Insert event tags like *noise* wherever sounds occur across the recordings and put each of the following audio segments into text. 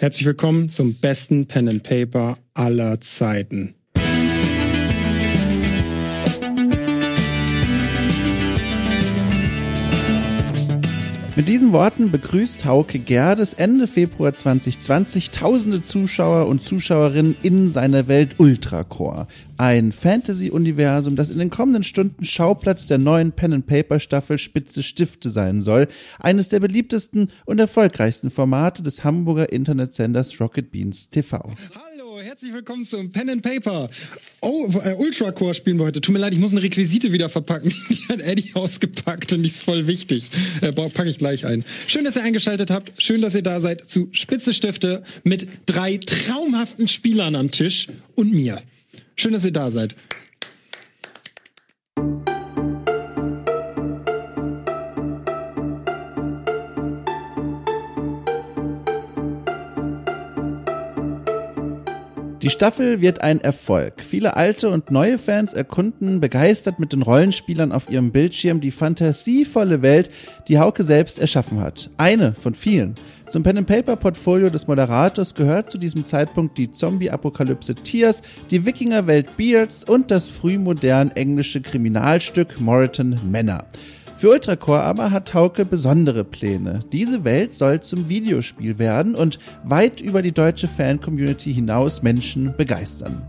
Herzlich willkommen zum besten Pen and Paper aller Zeiten. Mit diesen Worten begrüßt Hauke Gerdes Ende Februar 2020 tausende Zuschauer und Zuschauerinnen in seiner Welt Ultracore. Ein Fantasy-Universum, das in den kommenden Stunden Schauplatz der neuen Pen-and-Paper-Staffel Spitze Stifte sein soll. Eines der beliebtesten und erfolgreichsten Formate des Hamburger Internetsenders Rocket Beans TV. Hallo, herzlich willkommen zum Pen and Paper. Oh, äh, Ultra Core spielen wir heute. Tut mir leid, ich muss eine Requisite wieder verpacken. *laughs* Die hat Eddie ausgepackt und die ist voll wichtig. Äh, packe ich gleich ein. Schön, dass ihr eingeschaltet habt. Schön, dass ihr da seid zu Spitze Stifte mit drei traumhaften Spielern am Tisch und mir. Schön, dass ihr da seid. Die Staffel wird ein Erfolg. Viele alte und neue Fans erkunden begeistert mit den Rollenspielern auf ihrem Bildschirm die fantasievolle Welt, die Hauke selbst erschaffen hat. Eine von vielen. Zum Pen and Paper Portfolio des Moderators gehört zu diesem Zeitpunkt die Zombie-Apokalypse Tears, die Wikingerwelt Beards und das frühmodern englische Kriminalstück Moreton Manor. Für Ultracore aber hat Hauke besondere Pläne. Diese Welt soll zum Videospiel werden und weit über die deutsche Fan-Community hinaus Menschen begeistern.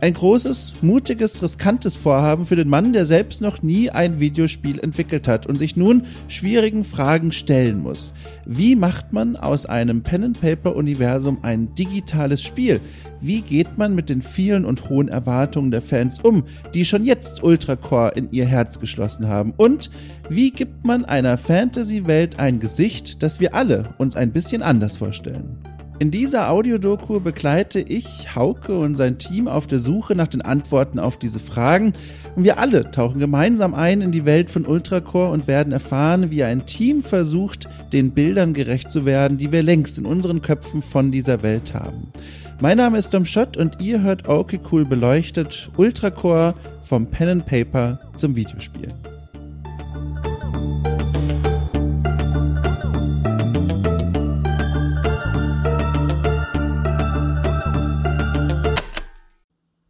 Ein großes, mutiges, riskantes Vorhaben für den Mann, der selbst noch nie ein Videospiel entwickelt hat und sich nun schwierigen Fragen stellen muss. Wie macht man aus einem Pen-and-Paper-Universum ein digitales Spiel? Wie geht man mit den vielen und hohen Erwartungen der Fans um, die schon jetzt Ultracore in ihr Herz geschlossen haben? Und wie gibt man einer Fantasy-Welt ein Gesicht, das wir alle uns ein bisschen anders vorstellen? In dieser Audiodoku begleite ich Hauke und sein Team auf der Suche nach den Antworten auf diese Fragen. Und wir alle tauchen gemeinsam ein in die Welt von Ultracore und werden erfahren, wie ein Team versucht, den Bildern gerecht zu werden, die wir längst in unseren Köpfen von dieser Welt haben. Mein Name ist Dom Schott und ihr hört Okay Cool beleuchtet Ultracore vom Pen and Paper zum Videospiel.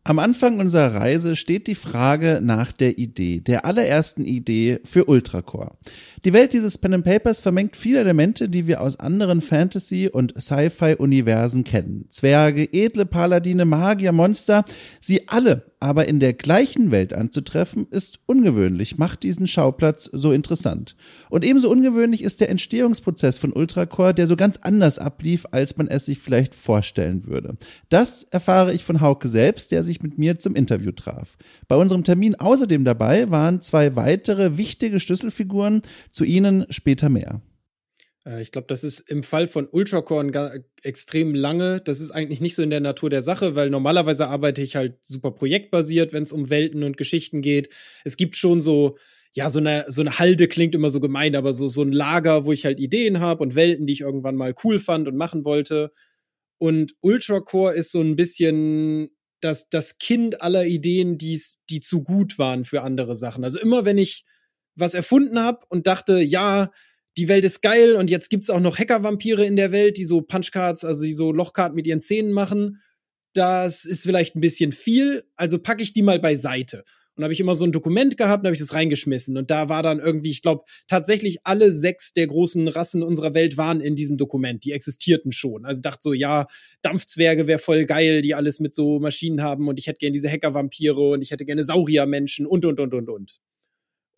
Am Anfang unserer Reise steht die Frage nach der Idee, der allerersten Idee für Ultracore. Die Welt dieses Pen and Papers vermengt viele Elemente, die wir aus anderen Fantasy- und Sci-Fi-Universen kennen. Zwerge, edle Paladine, Magier, Monster, sie alle aber in der gleichen Welt anzutreffen, ist ungewöhnlich, macht diesen Schauplatz so interessant. Und ebenso ungewöhnlich ist der Entstehungsprozess von Ultracore, der so ganz anders ablief, als man es sich vielleicht vorstellen würde. Das erfahre ich von Hauke selbst, der sich mit mir zum Interview traf. Bei unserem Termin außerdem dabei waren zwei weitere wichtige Schlüsselfiguren, zu ihnen später mehr. Äh, ich glaube, das ist im Fall von Ultracore extrem lange. Das ist eigentlich nicht so in der Natur der Sache, weil normalerweise arbeite ich halt super projektbasiert, wenn es um Welten und Geschichten geht. Es gibt schon so, ja, so eine, so eine Halde klingt immer so gemein, aber so, so ein Lager, wo ich halt Ideen habe und Welten, die ich irgendwann mal cool fand und machen wollte. Und Ultracore ist so ein bisschen das, das Kind aller Ideen, die's, die zu gut waren für andere Sachen. Also immer wenn ich was erfunden habe und dachte, ja, die Welt ist geil und jetzt gibt's auch noch Hacker-Vampire in der Welt, die so Punchcards, also die so Lochkarten mit ihren Zähnen machen. Das ist vielleicht ein bisschen viel, also packe ich die mal beiseite. Und habe ich immer so ein Dokument gehabt, habe ich das reingeschmissen. Und da war dann irgendwie, ich glaube, tatsächlich alle sechs der großen Rassen unserer Welt waren in diesem Dokument. Die existierten schon. Also dachte so, ja, Dampfzwerge wäre voll geil, die alles mit so Maschinen haben. Und ich hätte gerne diese Hacker-Vampire und ich hätte gerne Sauriermenschen und, und, und, und, und.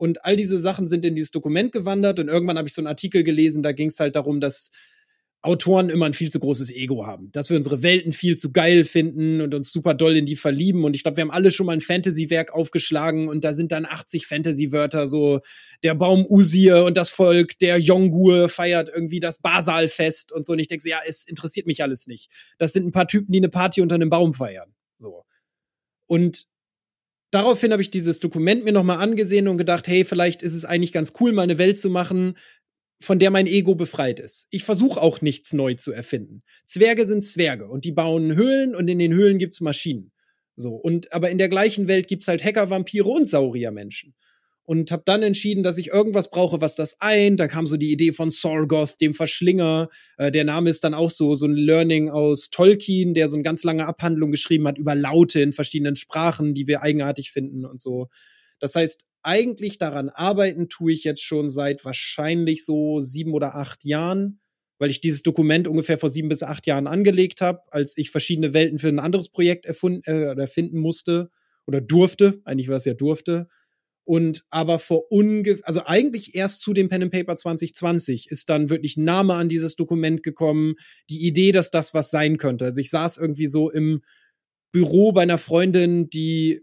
Und all diese Sachen sind in dieses Dokument gewandert und irgendwann habe ich so einen Artikel gelesen, da ging es halt darum, dass Autoren immer ein viel zu großes Ego haben, dass wir unsere Welten viel zu geil finden und uns super doll in die verlieben. Und ich glaube, wir haben alle schon mal ein Fantasy-Werk aufgeschlagen und da sind dann 80 Fantasy-Wörter, so der Baum Usir und das Volk, der Yongur feiert irgendwie das Basalfest und so. Und ich denke, ja, es interessiert mich alles nicht. Das sind ein paar Typen, die eine Party unter einem Baum feiern. So. Und daraufhin habe ich dieses Dokument mir nochmal angesehen und gedacht, hey, vielleicht ist es eigentlich ganz cool, mal eine Welt zu machen, von der mein Ego befreit ist. Ich versuche auch nichts neu zu erfinden. Zwerge sind Zwerge und die bauen Höhlen und in den Höhlen gibt's Maschinen. So, und aber in der gleichen Welt gibt's halt Hacker, Vampire und Sauriermenschen. Und habe dann entschieden, dass ich irgendwas brauche, was das ein. Da kam so die Idee von Sorgoth, dem Verschlinger. Äh, der Name ist dann auch so so ein Learning aus Tolkien, der so eine ganz lange Abhandlung geschrieben hat über Laute in verschiedenen Sprachen, die wir eigenartig finden und so. Das heißt, eigentlich daran arbeiten tue ich jetzt schon seit wahrscheinlich so sieben oder acht Jahren, weil ich dieses Dokument ungefähr vor sieben bis acht Jahren angelegt habe, als ich verschiedene Welten für ein anderes Projekt erfunden äh, erfinden musste oder durfte. Eigentlich war es ja durfte. Und aber vor ungefähr, also eigentlich erst zu dem Pen and Paper 2020 ist dann wirklich Name an dieses Dokument gekommen, die Idee, dass das was sein könnte. Also ich saß irgendwie so im Büro bei einer Freundin, die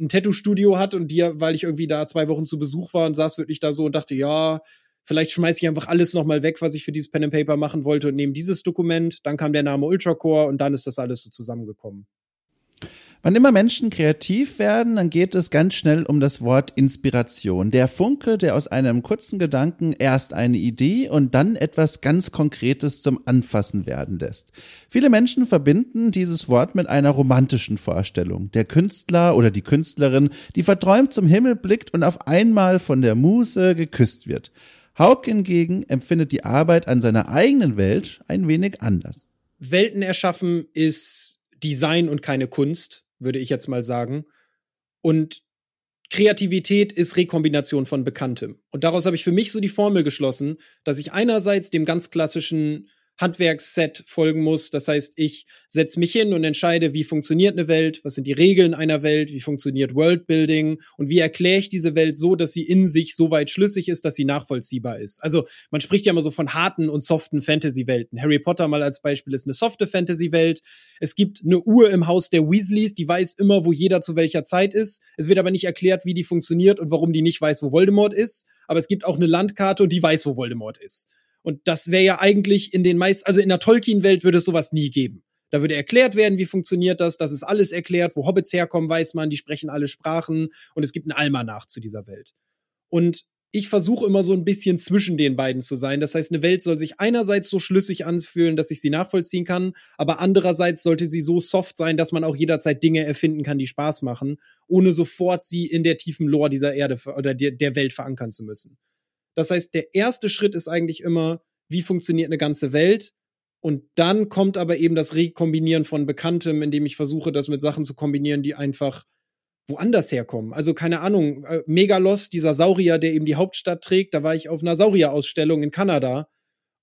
ein Tattoo-Studio hat und die, weil ich irgendwie da zwei Wochen zu Besuch war und saß wirklich da so und dachte, ja, vielleicht schmeiße ich einfach alles nochmal weg, was ich für dieses Pen and Paper machen wollte und nehme dieses Dokument. Dann kam der Name Ultracore und dann ist das alles so zusammengekommen. Wann immer Menschen kreativ werden, dann geht es ganz schnell um das Wort Inspiration. Der Funke, der aus einem kurzen Gedanken erst eine Idee und dann etwas ganz Konkretes zum Anfassen werden lässt. Viele Menschen verbinden dieses Wort mit einer romantischen Vorstellung. Der Künstler oder die Künstlerin, die verträumt zum Himmel blickt und auf einmal von der Muse geküsst wird. Haug hingegen empfindet die Arbeit an seiner eigenen Welt ein wenig anders. Welten erschaffen ist Design und keine Kunst würde ich jetzt mal sagen. Und Kreativität ist Rekombination von Bekanntem. Und daraus habe ich für mich so die Formel geschlossen, dass ich einerseits dem ganz klassischen Handwerksset folgen muss. Das heißt, ich setze mich hin und entscheide, wie funktioniert eine Welt, was sind die Regeln einer Welt, wie funktioniert Worldbuilding und wie erkläre ich diese Welt so, dass sie in sich so weit schlüssig ist, dass sie nachvollziehbar ist. Also man spricht ja immer so von harten und soften Fantasy-Welten. Harry Potter mal als Beispiel ist eine softe Fantasy-Welt. Es gibt eine Uhr im Haus der Weasleys, die weiß immer, wo jeder zu welcher Zeit ist. Es wird aber nicht erklärt, wie die funktioniert und warum die nicht weiß, wo Voldemort ist. Aber es gibt auch eine Landkarte und die weiß, wo Voldemort ist. Und das wäre ja eigentlich in den meisten, also in der Tolkien-Welt würde es sowas nie geben. Da würde erklärt werden, wie funktioniert das, das ist alles erklärt, wo Hobbits herkommen, weiß man, die sprechen alle Sprachen und es gibt ein Almanach zu dieser Welt. Und ich versuche immer so ein bisschen zwischen den beiden zu sein. Das heißt, eine Welt soll sich einerseits so schlüssig anfühlen, dass ich sie nachvollziehen kann, aber andererseits sollte sie so soft sein, dass man auch jederzeit Dinge erfinden kann, die Spaß machen, ohne sofort sie in der tiefen Lore dieser Erde oder der Welt verankern zu müssen. Das heißt, der erste Schritt ist eigentlich immer, wie funktioniert eine ganze Welt? Und dann kommt aber eben das Rekombinieren von Bekanntem, indem ich versuche, das mit Sachen zu kombinieren, die einfach woanders herkommen. Also keine Ahnung, äh, Megalos, dieser Saurier, der eben die Hauptstadt trägt, da war ich auf einer Saurierausstellung in Kanada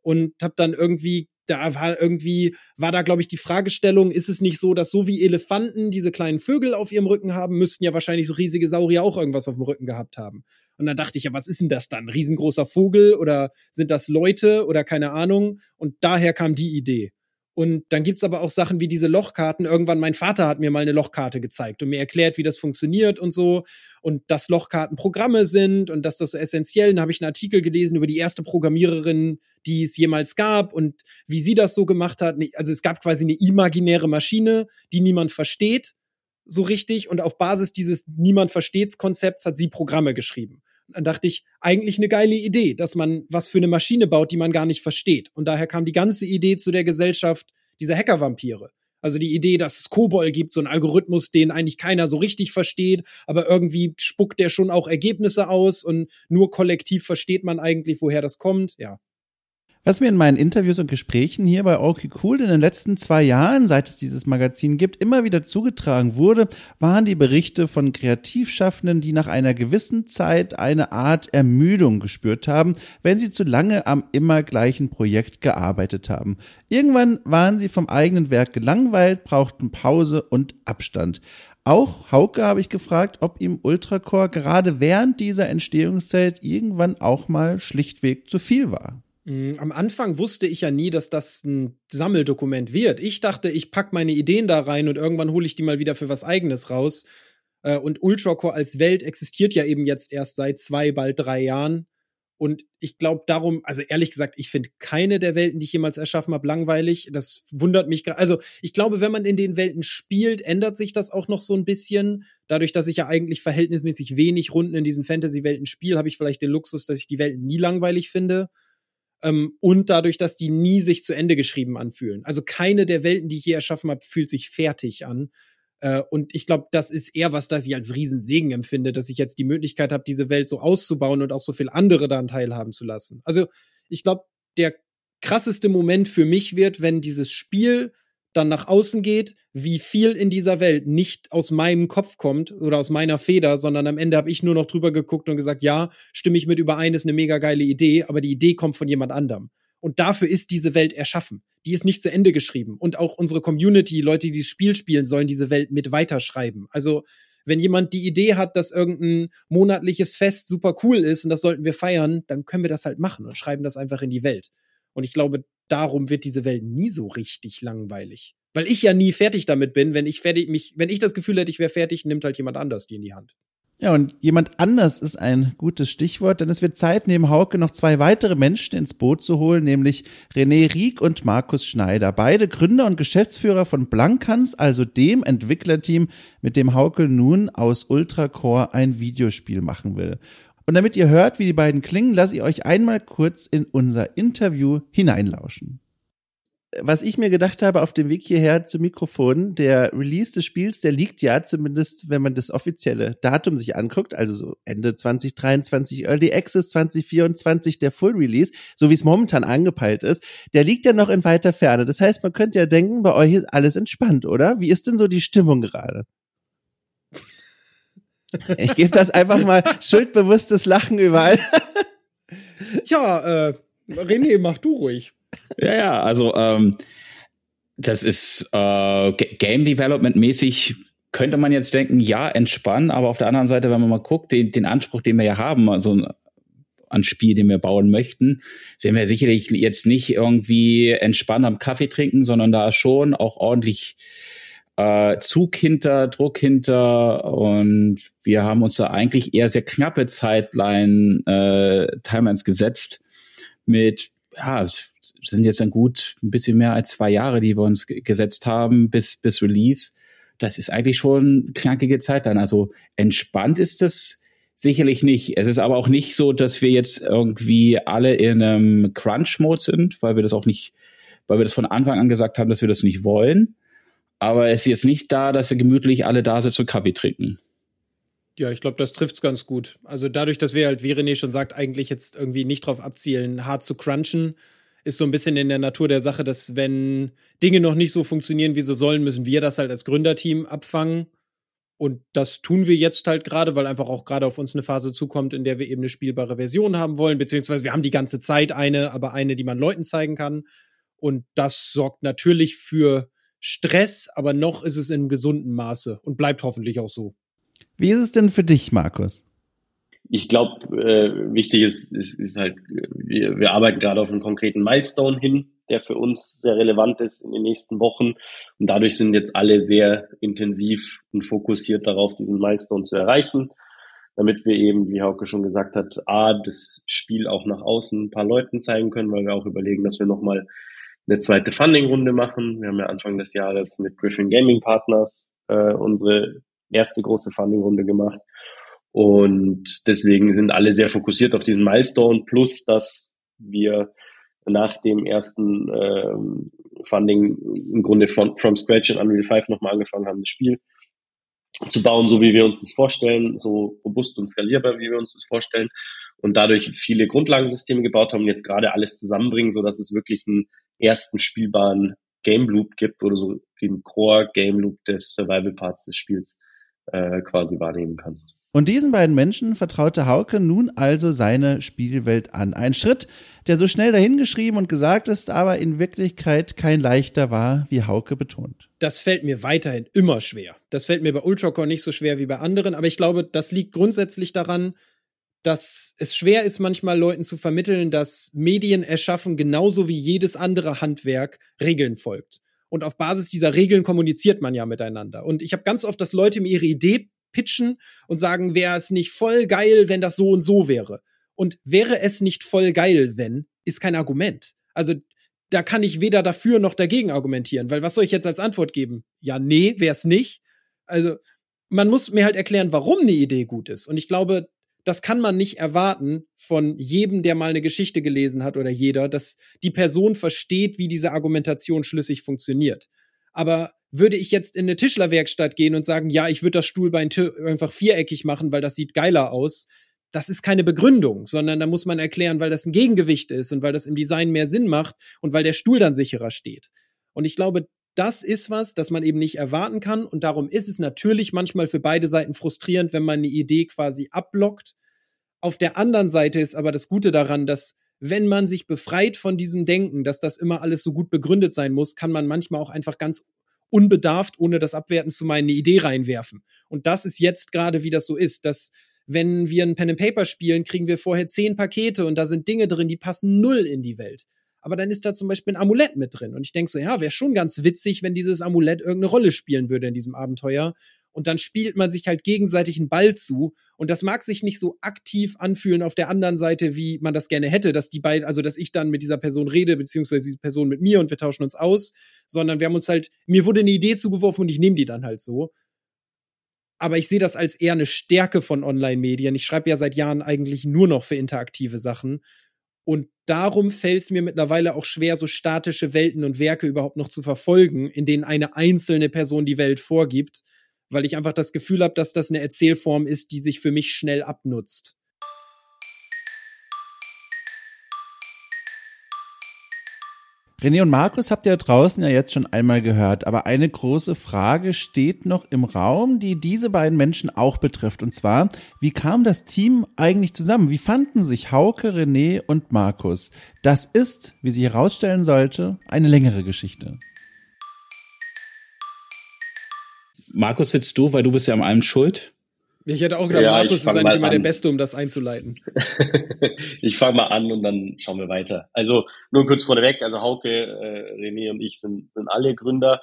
und hab dann irgendwie da war irgendwie, war da, glaube ich, die Fragestellung, ist es nicht so, dass so wie Elefanten diese kleinen Vögel auf ihrem Rücken haben, müssten ja wahrscheinlich so riesige Saurier auch irgendwas auf dem Rücken gehabt haben. Und dann dachte ich ja, was ist denn das dann? Riesengroßer Vogel oder sind das Leute oder keine Ahnung? Und daher kam die Idee. Und dann gibt's aber auch Sachen wie diese Lochkarten. Irgendwann, mein Vater hat mir mal eine Lochkarte gezeigt und mir erklärt, wie das funktioniert und so. Und dass Lochkarten Programme sind und dass das so essentiell. Dann habe ich einen Artikel gelesen über die erste Programmiererin, die es jemals gab und wie sie das so gemacht hat. Also es gab quasi eine imaginäre Maschine, die niemand versteht so richtig und auf Basis dieses niemand versteht's Konzepts hat sie Programme geschrieben. Dann dachte ich, eigentlich eine geile Idee, dass man was für eine Maschine baut, die man gar nicht versteht. Und daher kam die ganze Idee zu der Gesellschaft dieser Hacker-Vampire. Also die Idee, dass es Kobol gibt, so ein Algorithmus, den eigentlich keiner so richtig versteht, aber irgendwie spuckt der schon auch Ergebnisse aus und nur kollektiv versteht man eigentlich, woher das kommt. Ja, was mir in meinen Interviews und Gesprächen hier bei Okay Cool in den letzten zwei Jahren, seit es dieses Magazin gibt, immer wieder zugetragen wurde, waren die Berichte von Kreativschaffenden, die nach einer gewissen Zeit eine Art Ermüdung gespürt haben, wenn sie zu lange am immer gleichen Projekt gearbeitet haben. Irgendwann waren sie vom eigenen Werk gelangweilt, brauchten Pause und Abstand. Auch Hauke habe ich gefragt, ob ihm Ultracore gerade während dieser Entstehungszeit irgendwann auch mal schlichtweg zu viel war. Mm, am Anfang wusste ich ja nie, dass das ein Sammeldokument wird. Ich dachte, ich pack meine Ideen da rein und irgendwann hole ich die mal wieder für was eigenes raus. Äh, und Ultracore als Welt existiert ja eben jetzt erst seit zwei, bald drei Jahren. Und ich glaube darum, also ehrlich gesagt, ich finde keine der Welten, die ich jemals erschaffen habe, langweilig. Das wundert mich gerade. Also ich glaube, wenn man in den Welten spielt, ändert sich das auch noch so ein bisschen. Dadurch, dass ich ja eigentlich verhältnismäßig wenig Runden in diesen Fantasy-Welten spiele, habe ich vielleicht den Luxus, dass ich die Welten nie langweilig finde ähm, und dadurch, dass die nie sich zu Ende geschrieben anfühlen. Also keine der Welten, die ich je erschaffen habe, fühlt sich fertig an. Äh, und ich glaube, das ist eher was, das ich als Riesensegen empfinde, dass ich jetzt die Möglichkeit habe, diese Welt so auszubauen und auch so viel andere daran teilhaben zu lassen. Also ich glaube, der krasseste Moment für mich wird, wenn dieses Spiel dann nach außen geht, wie viel in dieser Welt nicht aus meinem Kopf kommt oder aus meiner Feder, sondern am Ende habe ich nur noch drüber geguckt und gesagt, ja, stimme ich mit überein, ist eine mega geile Idee, aber die Idee kommt von jemand anderem. Und dafür ist diese Welt erschaffen. Die ist nicht zu Ende geschrieben. Und auch unsere Community, Leute, die das Spiel spielen, sollen diese Welt mit weiterschreiben. Also, wenn jemand die Idee hat, dass irgendein monatliches Fest super cool ist und das sollten wir feiern, dann können wir das halt machen und schreiben das einfach in die Welt. Und ich glaube, darum wird diese Welt nie so richtig langweilig. Weil ich ja nie fertig damit bin. Wenn ich fertig mich, wenn ich das Gefühl hätte, ich wäre fertig, nimmt halt jemand anders die in die Hand. Ja, und jemand anders ist ein gutes Stichwort, denn es wird Zeit, neben Hauke noch zwei weitere Menschen ins Boot zu holen, nämlich René Rieck und Markus Schneider. Beide Gründer und Geschäftsführer von Blankans, also dem Entwicklerteam, mit dem Hauke nun aus Ultracore ein Videospiel machen will. Und damit ihr hört, wie die beiden klingen, lasse ich euch einmal kurz in unser Interview hineinlauschen. Was ich mir gedacht habe auf dem Weg hierher zum Mikrofon, der Release des Spiels, der liegt ja zumindest, wenn man das offizielle Datum sich anguckt, also so Ende 2023, Early Access 2024, der Full Release, so wie es momentan angepeilt ist, der liegt ja noch in weiter Ferne. Das heißt, man könnte ja denken, bei euch ist alles entspannt, oder? Wie ist denn so die Stimmung gerade? Ich gebe das einfach mal schuldbewusstes Lachen überall. ja, äh, René, mach du ruhig. Ja, ja, also ähm, das ist äh, Game Development mäßig könnte man jetzt denken, ja, entspannen, aber auf der anderen Seite, wenn man mal guckt, den, den Anspruch, den wir ja haben, also an Spiel, den wir bauen möchten, sehen wir sicherlich jetzt nicht irgendwie entspannt am Kaffee trinken, sondern da schon auch ordentlich äh, Zug hinter, Druck hinter und wir haben uns da eigentlich eher sehr knappe Zeitline, äh, Timelines gesetzt mit, ja, sind jetzt dann gut ein bisschen mehr als zwei Jahre, die wir uns gesetzt haben bis, bis Release. Das ist eigentlich schon knackige Zeitline. Also entspannt ist das sicherlich nicht. Es ist aber auch nicht so, dass wir jetzt irgendwie alle in einem Crunch-Mode sind, weil wir das auch nicht, weil wir das von Anfang an gesagt haben, dass wir das nicht wollen. Aber es ist jetzt nicht da, dass wir gemütlich alle da sitzen und Kaffee trinken. Ja, ich glaube, das trifft's ganz gut. Also dadurch, dass wir halt, wie René schon sagt, eigentlich jetzt irgendwie nicht drauf abzielen, hart zu crunchen, ist so ein bisschen in der Natur der Sache, dass wenn Dinge noch nicht so funktionieren, wie sie sollen, müssen wir das halt als Gründerteam abfangen. Und das tun wir jetzt halt gerade, weil einfach auch gerade auf uns eine Phase zukommt, in der wir eben eine spielbare Version haben wollen, beziehungsweise wir haben die ganze Zeit eine, aber eine, die man Leuten zeigen kann. Und das sorgt natürlich für Stress, aber noch ist es in gesundem Maße und bleibt hoffentlich auch so. Wie ist es denn für dich, Markus? Ich glaube, äh, wichtig ist, ist, ist halt, wir, wir arbeiten gerade auf einen konkreten Milestone hin, der für uns sehr relevant ist in den nächsten Wochen. Und dadurch sind jetzt alle sehr intensiv und fokussiert darauf, diesen Milestone zu erreichen, damit wir eben, wie Hauke schon gesagt hat, A, das Spiel auch nach außen ein paar Leuten zeigen können, weil wir auch überlegen, dass wir nochmal eine zweite Funding-Runde machen. Wir haben ja Anfang des Jahres mit Griffin Gaming Partners äh, unsere erste große Funding-Runde gemacht. Und deswegen sind alle sehr fokussiert auf diesen Milestone, plus dass wir nach dem ersten ähm, Funding im Grunde von, from scratch in Unreal 5 nochmal angefangen haben, das Spiel zu bauen, so wie wir uns das vorstellen, so robust und skalierbar, wie wir uns das vorstellen und dadurch viele Grundlagensysteme gebaut haben und jetzt gerade alles zusammenbringen, so dass es wirklich einen ersten spielbaren Game Loop gibt oder so den Core Game Loop des Survival Parts des Spiels äh, quasi wahrnehmen kannst. Und diesen beiden Menschen vertraute Hauke nun also seine Spielwelt an. Ein Schritt, der so schnell dahingeschrieben und gesagt ist, aber in Wirklichkeit kein leichter war, wie Hauke betont. Das fällt mir weiterhin immer schwer. Das fällt mir bei Ultracore nicht so schwer wie bei anderen, aber ich glaube, das liegt grundsätzlich daran, dass es schwer ist, manchmal Leuten zu vermitteln, dass Medien erschaffen genauso wie jedes andere Handwerk Regeln folgt. Und auf Basis dieser Regeln kommuniziert man ja miteinander. Und ich habe ganz oft, dass Leute mir ihre Idee pitchen und sagen, wäre es nicht voll geil, wenn das so und so wäre. Und wäre es nicht voll geil, wenn, ist kein Argument. Also da kann ich weder dafür noch dagegen argumentieren, weil was soll ich jetzt als Antwort geben? Ja, nee, wäre es nicht. Also man muss mir halt erklären, warum eine Idee gut ist. Und ich glaube, das kann man nicht erwarten von jedem, der mal eine Geschichte gelesen hat oder jeder, dass die Person versteht, wie diese Argumentation schlüssig funktioniert. Aber würde ich jetzt in eine Tischlerwerkstatt gehen und sagen, ja, ich würde das Stuhlbein einfach viereckig machen, weil das sieht geiler aus, das ist keine Begründung, sondern da muss man erklären, weil das ein Gegengewicht ist und weil das im Design mehr Sinn macht und weil der Stuhl dann sicherer steht. Und ich glaube, das ist was, das man eben nicht erwarten kann. Und darum ist es natürlich manchmal für beide Seiten frustrierend, wenn man eine Idee quasi abblockt. Auf der anderen Seite ist aber das Gute daran, dass wenn man sich befreit von diesem Denken, dass das immer alles so gut begründet sein muss, kann man manchmal auch einfach ganz unbedarft, ohne das abwerten zu meinen, eine Idee reinwerfen. Und das ist jetzt gerade, wie das so ist, dass wenn wir ein Pen and Paper spielen, kriegen wir vorher zehn Pakete und da sind Dinge drin, die passen null in die Welt. Aber dann ist da zum Beispiel ein Amulett mit drin. Und ich denke so, ja, wäre schon ganz witzig, wenn dieses Amulett irgendeine Rolle spielen würde in diesem Abenteuer. Und dann spielt man sich halt gegenseitig einen Ball zu. Und das mag sich nicht so aktiv anfühlen auf der anderen Seite, wie man das gerne hätte, dass die beiden, also dass ich dann mit dieser Person rede, beziehungsweise diese Person mit mir und wir tauschen uns aus, sondern wir haben uns halt, mir wurde eine Idee zugeworfen und ich nehme die dann halt so aber ich sehe das als eher eine Stärke von Online-Medien. Ich schreibe ja seit Jahren eigentlich nur noch für interaktive Sachen. Und darum fällt es mir mittlerweile auch schwer, so statische Welten und Werke überhaupt noch zu verfolgen, in denen eine einzelne Person die Welt vorgibt, weil ich einfach das Gefühl habe, dass das eine Erzählform ist, die sich für mich schnell abnutzt. René und Markus habt ihr draußen ja jetzt schon einmal gehört, aber eine große Frage steht noch im Raum, die diese beiden Menschen auch betrifft. Und zwar, wie kam das Team eigentlich zusammen? Wie fanden sich Hauke, René und Markus? Das ist, wie sie herausstellen sollte, eine längere Geschichte. Markus, willst du, weil du bist ja am allem schuld? Ich hätte auch gedacht, ja, Markus ist eigentlich immer der Beste, um das einzuleiten. *laughs* ich fange mal an und dann schauen wir weiter. Also nur kurz vorneweg, also Hauke, äh, René und ich sind, sind alle Gründer.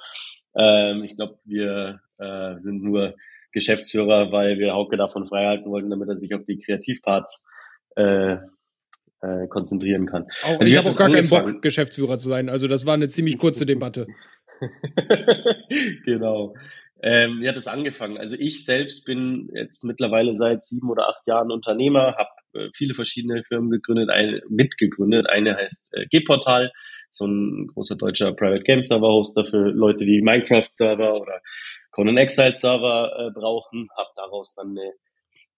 Ähm, ich glaube, wir äh, sind nur Geschäftsführer, weil wir Hauke davon freihalten wollten, damit er sich auf die Kreativparts äh, äh, konzentrieren kann. Auch, also ich habe auch gar keinen Bock, Geschäftsführer zu sein. Also das war eine ziemlich kurze *laughs* Debatte. genau. Ähm, wie hat es angefangen? Also ich selbst bin jetzt mittlerweile seit sieben oder acht Jahren Unternehmer, habe äh, viele verschiedene Firmen gegründet, eine mitgegründet. Eine heißt äh, G-Portal, so ein großer deutscher Private Game Server Hoster für Leute, die Minecraft Server oder Conan Exile Server äh, brauchen. Habe daraus dann eine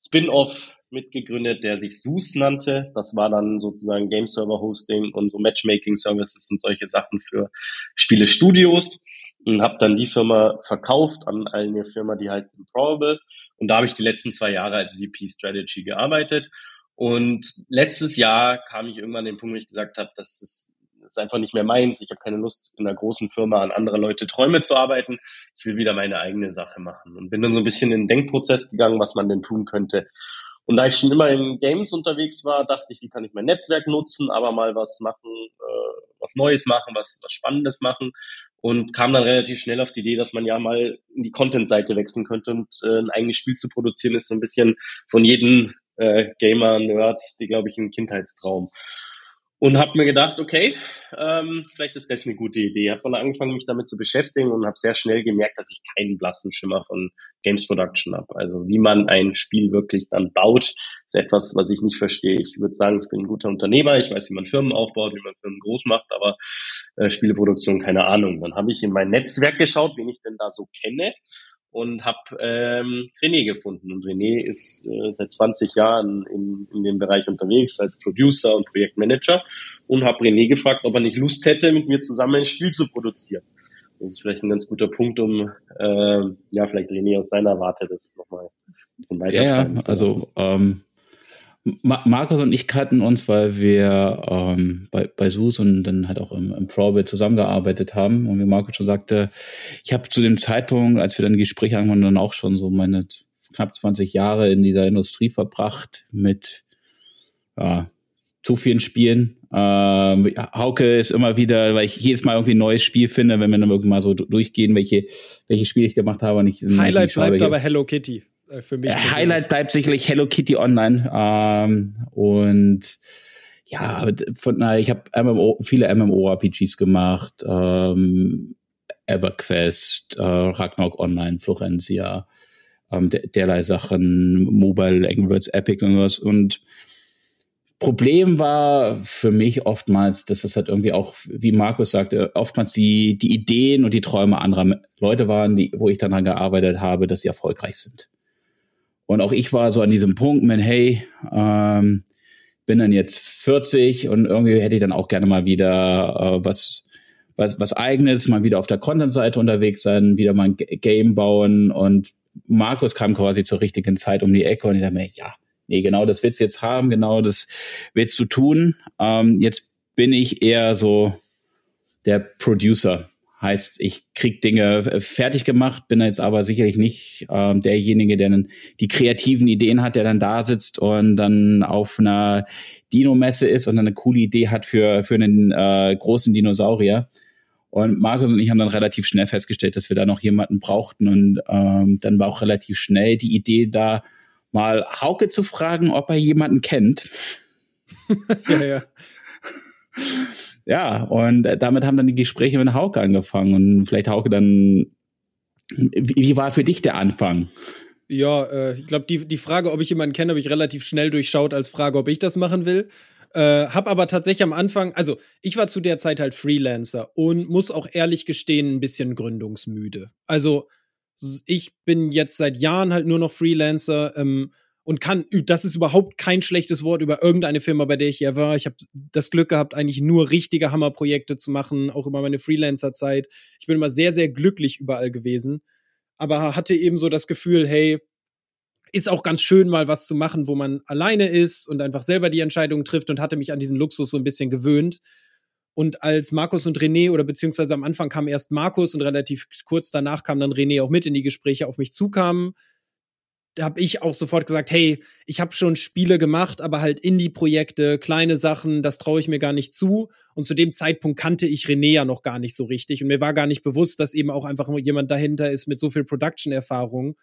Spin-off mitgegründet, der sich SUS nannte. Das war dann sozusagen Game Server Hosting und so Matchmaking Services und solche Sachen für Spiele Studios und habe dann die Firma verkauft an eine Firma, die heißt Improbable. Und da habe ich die letzten zwei Jahre als VP Strategy gearbeitet. Und letztes Jahr kam ich irgendwann an den Punkt, wo ich gesagt habe, das ist, das ist einfach nicht mehr meins. Ich habe keine Lust, in einer großen Firma an andere Leute Träume zu arbeiten. Ich will wieder meine eigene Sache machen. Und bin dann so ein bisschen in den Denkprozess gegangen, was man denn tun könnte. Und da ich schon immer in Games unterwegs war, dachte ich, wie kann ich mein Netzwerk nutzen, aber mal was machen, äh, was Neues machen, was, was Spannendes machen und kam dann relativ schnell auf die Idee, dass man ja mal in die Content-Seite wechseln könnte und äh, ein eigenes Spiel zu produzieren, ist so ein bisschen von jedem äh, Gamer, Nerd, die, glaube ich, ein Kindheitstraum. Und habe mir gedacht, okay, ähm, vielleicht ist das eine gute Idee. Habe dann angefangen, mich damit zu beschäftigen und habe sehr schnell gemerkt, dass ich keinen blassen Schimmer von Games Production habe. Also wie man ein Spiel wirklich dann baut, ist etwas, was ich nicht verstehe. Ich würde sagen, ich bin ein guter Unternehmer, ich weiß, wie man Firmen aufbaut, wie man Firmen groß macht, aber äh, Spieleproduktion keine Ahnung. Dann habe ich in mein Netzwerk geschaut, wen ich denn da so kenne und habe ähm, René gefunden. Und René ist äh, seit 20 Jahren in, in dem Bereich unterwegs als Producer und Projektmanager und habe René gefragt, ob er nicht Lust hätte, mit mir zusammen ein Spiel zu produzieren. Das ist vielleicht ein ganz guter Punkt, um äh, ja vielleicht René aus seiner Warte das nochmal von weiter. Ja, also ähm, Markus und ich kannten uns, weil wir ähm, bei, bei SUS und dann halt auch im, im Probit zusammengearbeitet haben. Und wie Markus schon sagte, ich habe zu dem Zeitpunkt, als wir dann Gespräche angefangen dann auch schon so meine knapp 20 Jahre in dieser Industrie verbracht mit ja, zu vielen Spielen. Ähm, Hauke ist immer wieder, weil ich jedes Mal irgendwie ein neues Spiel finde, wenn wir dann irgendwie mal so durchgehen, welche, welche Spiele ich gemacht habe. Und ich, Highlight bleibt aber Hello Kitty. Äh, für mich. Äh, Highlight bleibt sicherlich Hello Kitty Online. Ähm, und ja, von, na, ich habe MMO, viele MMORPGs gemacht, ähm, EverQuest, äh, Ragnarok Online, Florencia, ähm, der, derlei Sachen, Mobile, Angry Birds, Epic und was. Und Problem war für mich oftmals, dass es halt irgendwie auch, wie Markus sagte, oftmals die, die Ideen und die Träume anderer Leute waren, die, wo ich dann daran gearbeitet habe, dass sie erfolgreich sind. Und auch ich war so an diesem Punkt, man, hey, ähm, bin dann jetzt 40 und irgendwie hätte ich dann auch gerne mal wieder äh, was, was, was eigenes, mal wieder auf der Content-Seite unterwegs sein, wieder mal ein Game bauen und Markus kam quasi zur richtigen Zeit um die Ecke und ich dachte mir, ja, nee, genau das willst du jetzt haben, genau das willst du tun. Ähm, jetzt bin ich eher so der Producer. Heißt, ich krieg Dinge äh, fertig gemacht, bin jetzt aber sicherlich nicht ähm, derjenige, der dann die kreativen Ideen hat, der dann da sitzt und dann auf einer Dino-Messe ist und dann eine coole Idee hat für, für einen äh, großen Dinosaurier. Und Markus und ich haben dann relativ schnell festgestellt, dass wir da noch jemanden brauchten. Und ähm, dann war auch relativ schnell die Idee da, mal Hauke zu fragen, ob er jemanden kennt. *laughs* ja, ja. Ja, und damit haben dann die Gespräche mit Hauke angefangen. Und vielleicht Hauke dann, wie, wie war für dich der Anfang? Ja, äh, ich glaube, die, die Frage, ob ich jemanden kenne, habe ich relativ schnell durchschaut als Frage, ob ich das machen will. Äh, hab aber tatsächlich am Anfang, also ich war zu der Zeit halt Freelancer und muss auch ehrlich gestehen, ein bisschen gründungsmüde. Also ich bin jetzt seit Jahren halt nur noch Freelancer ähm, und kann, das ist überhaupt kein schlechtes Wort über irgendeine Firma, bei der ich hier war. Ich habe das Glück gehabt, eigentlich nur richtige Hammerprojekte zu machen, auch über meine Freelancer-Zeit. Ich bin immer sehr, sehr glücklich überall gewesen, aber hatte eben so das Gefühl, hey, ist auch ganz schön, mal was zu machen, wo man alleine ist und einfach selber die Entscheidung trifft und hatte mich an diesen Luxus so ein bisschen gewöhnt. Und als Markus und René, oder beziehungsweise am Anfang kam erst Markus und relativ kurz danach kam dann René auch mit in die Gespräche auf mich zukamen, habe ich auch sofort gesagt, hey, ich habe schon Spiele gemacht, aber halt Indie-Projekte, kleine Sachen, das traue ich mir gar nicht zu. Und zu dem Zeitpunkt kannte ich René ja noch gar nicht so richtig. Und mir war gar nicht bewusst, dass eben auch einfach jemand dahinter ist mit so viel Production-Erfahrung.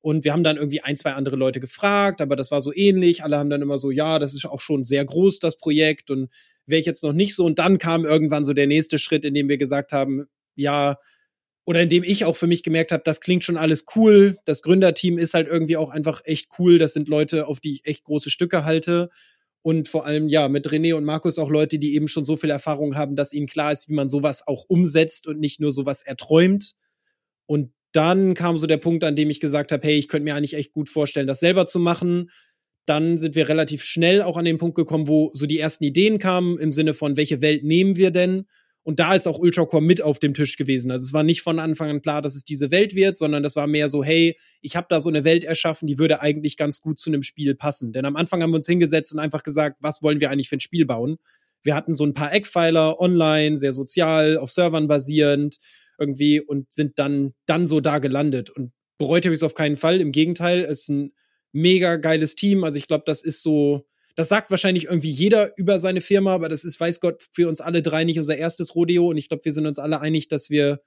Und wir haben dann irgendwie ein, zwei andere Leute gefragt, aber das war so ähnlich. Alle haben dann immer so, ja, das ist auch schon sehr groß, das Projekt. Und wäre ich jetzt noch nicht so. Und dann kam irgendwann so der nächste Schritt, in dem wir gesagt haben, ja, oder in dem ich auch für mich gemerkt habe, das klingt schon alles cool. Das Gründerteam ist halt irgendwie auch einfach echt cool. Das sind Leute, auf die ich echt große Stücke halte. Und vor allem, ja, mit René und Markus auch Leute, die eben schon so viel Erfahrung haben, dass ihnen klar ist, wie man sowas auch umsetzt und nicht nur sowas erträumt. Und dann kam so der Punkt, an dem ich gesagt habe, hey, ich könnte mir eigentlich echt gut vorstellen, das selber zu machen. Dann sind wir relativ schnell auch an den Punkt gekommen, wo so die ersten Ideen kamen im Sinne von, welche Welt nehmen wir denn? Und da ist auch Ultracore mit auf dem Tisch gewesen. Also es war nicht von Anfang an klar, dass es diese Welt wird, sondern das war mehr so, hey, ich habe da so eine Welt erschaffen, die würde eigentlich ganz gut zu einem Spiel passen. Denn am Anfang haben wir uns hingesetzt und einfach gesagt, was wollen wir eigentlich für ein Spiel bauen? Wir hatten so ein paar Eckpfeiler online, sehr sozial, auf Servern basierend irgendwie und sind dann, dann so da gelandet. Und bereut habe ich es auf keinen Fall. Im Gegenteil, es ist ein mega geiles Team. Also ich glaube, das ist so, das sagt wahrscheinlich irgendwie jeder über seine Firma, aber das ist, weiß Gott, für uns alle drei nicht unser erstes Rodeo. Und ich glaube, wir sind uns alle einig, dass wir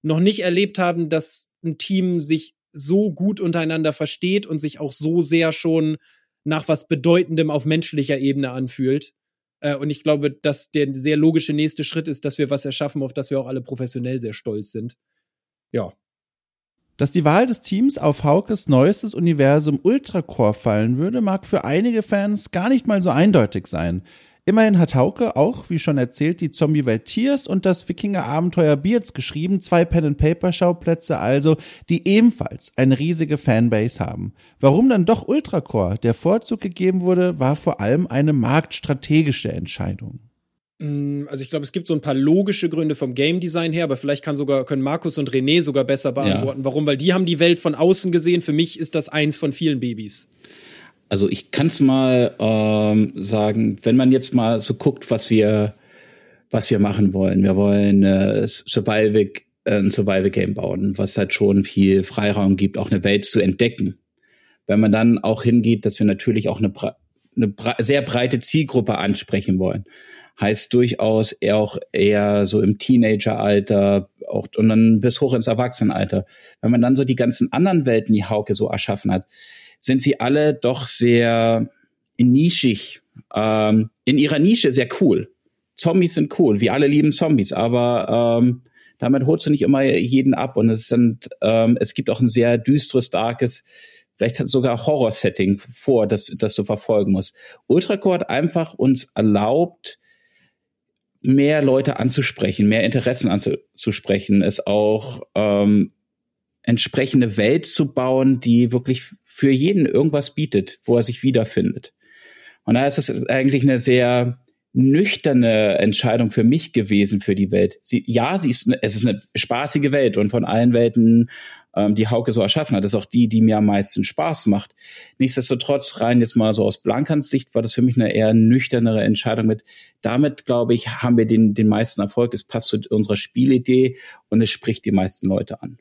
noch nicht erlebt haben, dass ein Team sich so gut untereinander versteht und sich auch so sehr schon nach was Bedeutendem auf menschlicher Ebene anfühlt. Äh, und ich glaube, dass der sehr logische nächste Schritt ist, dass wir was erschaffen, auf das wir auch alle professionell sehr stolz sind. Ja. Dass die Wahl des Teams auf Haukes neuestes Universum Ultracore fallen würde, mag für einige Fans gar nicht mal so eindeutig sein. Immerhin hat Hauke auch, wie schon erzählt, die Zombie-Welt Tiers und das Wikinger-Abenteuer Beards geschrieben, zwei Pen-and-Paper-Schauplätze also, die ebenfalls eine riesige Fanbase haben. Warum dann doch Ultracore der Vorzug gegeben wurde, war vor allem eine marktstrategische Entscheidung. Mm, also ich glaube, es gibt so ein paar logische Gründe vom Game Design her, aber vielleicht kann sogar, können Markus und René sogar besser beantworten. Ja. Warum? Weil die haben die Welt von außen gesehen. Für mich ist das eins von vielen Babys. Also ich kann es mal ähm, sagen, wenn man jetzt mal so guckt, was wir, was wir machen wollen. Wir wollen äh, Survival, äh, ein Survival Game bauen, was halt schon viel Freiraum gibt, auch eine Welt zu entdecken. Wenn man dann auch hingeht, dass wir natürlich auch eine, eine sehr breite Zielgruppe ansprechen wollen, heißt durchaus eher auch eher so im Teenageralter auch und dann bis hoch ins Erwachsenenalter. Wenn man dann so die ganzen anderen Welten, die Hauke so erschaffen hat, sind sie alle doch sehr nischig. Ähm, in ihrer Nische sehr cool. Zombies sind cool, wir alle lieben Zombies, aber ähm, damit holst du nicht immer jeden ab und es sind, ähm, es gibt auch ein sehr düsteres, darkes vielleicht hat sogar Horror-Setting vor, das, das du verfolgen musst. Ultracore hat einfach uns erlaubt, mehr Leute anzusprechen, mehr Interessen anzusprechen, es auch ähm, entsprechende Welt zu bauen, die wirklich für jeden irgendwas bietet, wo er sich wiederfindet. Und da ist es eigentlich eine sehr nüchterne Entscheidung für mich gewesen für die Welt. Sie, ja, sie ist, es ist eine spaßige Welt und von allen Welten, ähm, die Hauke so erschaffen hat, ist auch die, die mir am meisten Spaß macht. Nichtsdestotrotz, rein jetzt mal so aus Blankans Sicht, war das für mich eine eher nüchternere Entscheidung mit. Damit, glaube ich, haben wir den, den meisten Erfolg. Es passt zu unserer Spielidee und es spricht die meisten Leute an.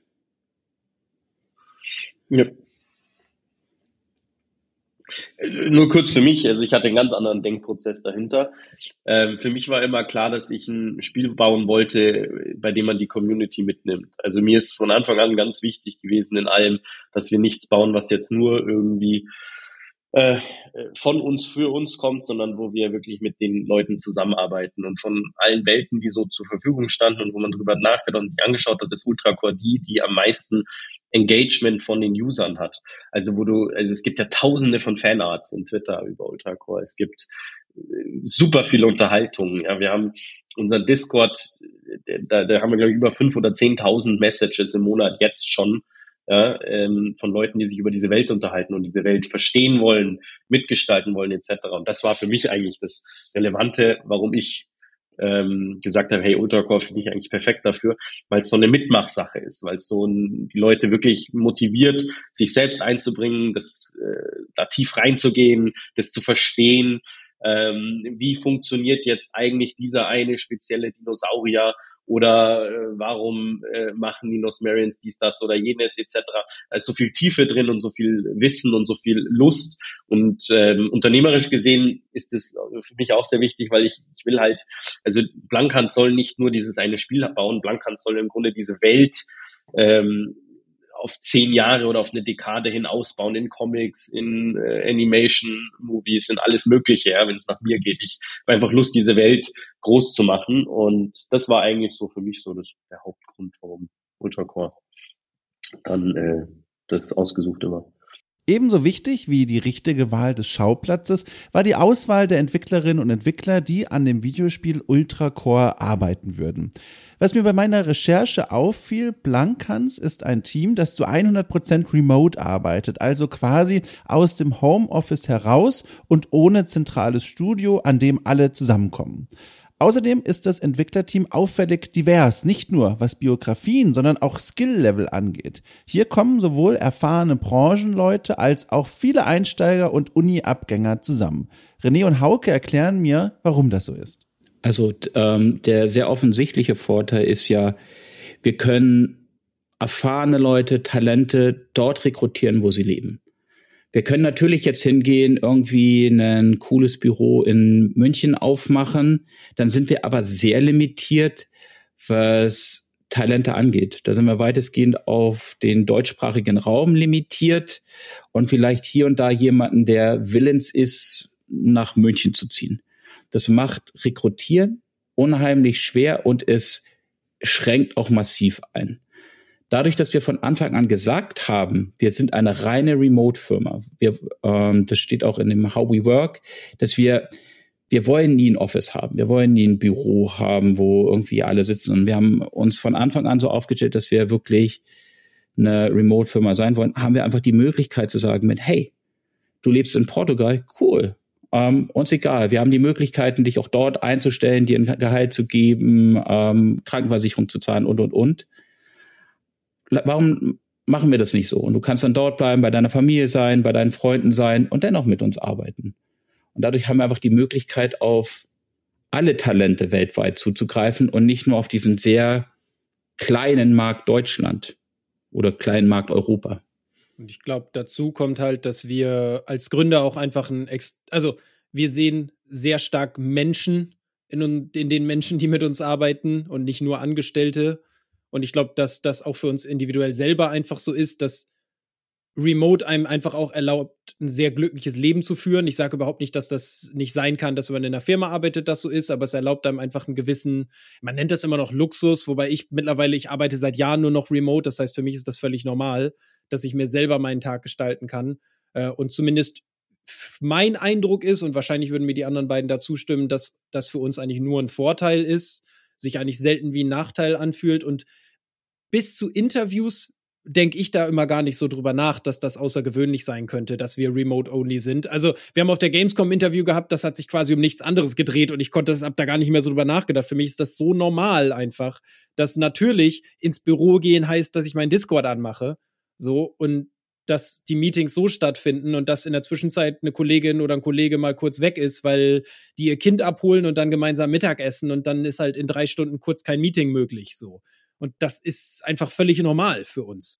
Ja, nur kurz für mich, also ich hatte einen ganz anderen Denkprozess dahinter. Ähm, für mich war immer klar, dass ich ein Spiel bauen wollte, bei dem man die Community mitnimmt. Also mir ist von Anfang an ganz wichtig gewesen in allem, dass wir nichts bauen, was jetzt nur irgendwie äh, von uns für uns kommt, sondern wo wir wirklich mit den Leuten zusammenarbeiten und von allen Welten, die so zur Verfügung standen und wo man drüber nachgedacht und sich angeschaut hat, ist Ultracore die, die am meisten Engagement von den Usern hat. Also wo du, also es gibt ja tausende von Fanarts in Twitter über Ultracore. Es gibt äh, super viele Unterhaltungen. Ja, wir haben unser Discord, da, da haben wir glaube ich über fünf oder zehntausend Messages im Monat jetzt schon ja, ähm, von Leuten, die sich über diese Welt unterhalten und diese Welt verstehen wollen, mitgestalten wollen etc. Und das war für mich eigentlich das Relevante, warum ich ähm, gesagt habe, hey, Ultracore finde ich eigentlich perfekt dafür, weil es so eine Mitmachsache ist, weil es so ein, die Leute wirklich motiviert, sich selbst einzubringen, das, äh, da tief reinzugehen, das zu verstehen, ähm, wie funktioniert jetzt eigentlich dieser eine spezielle Dinosaurier oder äh, warum äh, machen die Nosmerians dies, das oder jenes etc. Da ist so viel Tiefe drin und so viel Wissen und so viel Lust und ähm, unternehmerisch gesehen ist es für mich auch sehr wichtig, weil ich, ich will halt, also Blankans soll nicht nur dieses eine Spiel bauen, Blankans soll im Grunde diese Welt ähm, auf zehn Jahre oder auf eine Dekade hin ausbauen in Comics, in äh, Animation, Movies, in alles Mögliche, ja, wenn es nach mir geht. Ich habe einfach Lust, diese Welt groß zu machen und das war eigentlich so für mich so das, der Hauptgrund, warum Ultracore dann äh, das ausgesuchte war. Ebenso wichtig wie die richtige Wahl des Schauplatzes war die Auswahl der Entwicklerinnen und Entwickler, die an dem Videospiel Ultracore arbeiten würden. Was mir bei meiner Recherche auffiel, Blankans ist ein Team, das zu 100% remote arbeitet, also quasi aus dem Homeoffice heraus und ohne zentrales Studio, an dem alle zusammenkommen. Außerdem ist das Entwicklerteam auffällig divers, nicht nur was Biografien, sondern auch Skill-Level angeht. Hier kommen sowohl erfahrene Branchenleute als auch viele Einsteiger und Uni-Abgänger zusammen. René und Hauke erklären mir, warum das so ist. Also ähm, der sehr offensichtliche Vorteil ist ja, wir können erfahrene Leute, Talente dort rekrutieren, wo sie leben. Wir können natürlich jetzt hingehen, irgendwie ein cooles Büro in München aufmachen. Dann sind wir aber sehr limitiert, was Talente angeht. Da sind wir weitestgehend auf den deutschsprachigen Raum limitiert und vielleicht hier und da jemanden, der willens ist, nach München zu ziehen. Das macht Rekrutieren unheimlich schwer und es schränkt auch massiv ein dadurch, dass wir von Anfang an gesagt haben, wir sind eine reine Remote-Firma, wir, ähm, das steht auch in dem How We Work, dass wir wir wollen nie ein Office haben, wir wollen nie ein Büro haben, wo irgendwie alle sitzen. Und wir haben uns von Anfang an so aufgestellt, dass wir wirklich eine Remote-Firma sein wollen, haben wir einfach die Möglichkeit zu sagen mit, hey, du lebst in Portugal, cool. Ähm, uns egal. Wir haben die Möglichkeiten, dich auch dort einzustellen, dir ein Gehalt zu geben, ähm, Krankenversicherung zu zahlen und, und, und warum machen wir das nicht so? Und du kannst dann dort bleiben, bei deiner Familie sein, bei deinen Freunden sein und dennoch mit uns arbeiten. Und dadurch haben wir einfach die Möglichkeit, auf alle Talente weltweit zuzugreifen und nicht nur auf diesen sehr kleinen Markt Deutschland oder kleinen Markt Europa. Und ich glaube, dazu kommt halt, dass wir als Gründer auch einfach ein, Ex also wir sehen sehr stark Menschen in, in den Menschen, die mit uns arbeiten und nicht nur Angestellte. Und ich glaube, dass das auch für uns individuell selber einfach so ist, dass Remote einem einfach auch erlaubt, ein sehr glückliches Leben zu führen. Ich sage überhaupt nicht, dass das nicht sein kann, dass man in einer Firma arbeitet, das so ist, aber es erlaubt einem einfach einen gewissen, man nennt das immer noch Luxus, wobei ich mittlerweile, ich arbeite seit Jahren nur noch remote, das heißt, für mich ist das völlig normal, dass ich mir selber meinen Tag gestalten kann. Äh, und zumindest mein Eindruck ist, und wahrscheinlich würden mir die anderen beiden dazu stimmen, dass das für uns eigentlich nur ein Vorteil ist, sich eigentlich selten wie ein Nachteil anfühlt und bis zu Interviews denke ich da immer gar nicht so drüber nach, dass das außergewöhnlich sein könnte, dass wir remote-only sind. Also wir haben auf der Gamescom Interview gehabt, das hat sich quasi um nichts anderes gedreht und ich konnte, hab da gar nicht mehr so drüber nachgedacht. Für mich ist das so normal einfach, dass natürlich ins Büro gehen heißt, dass ich meinen Discord anmache, so und dass die Meetings so stattfinden und dass in der Zwischenzeit eine Kollegin oder ein Kollege mal kurz weg ist, weil die ihr Kind abholen und dann gemeinsam Mittagessen und dann ist halt in drei Stunden kurz kein Meeting möglich, so. Und das ist einfach völlig normal für uns.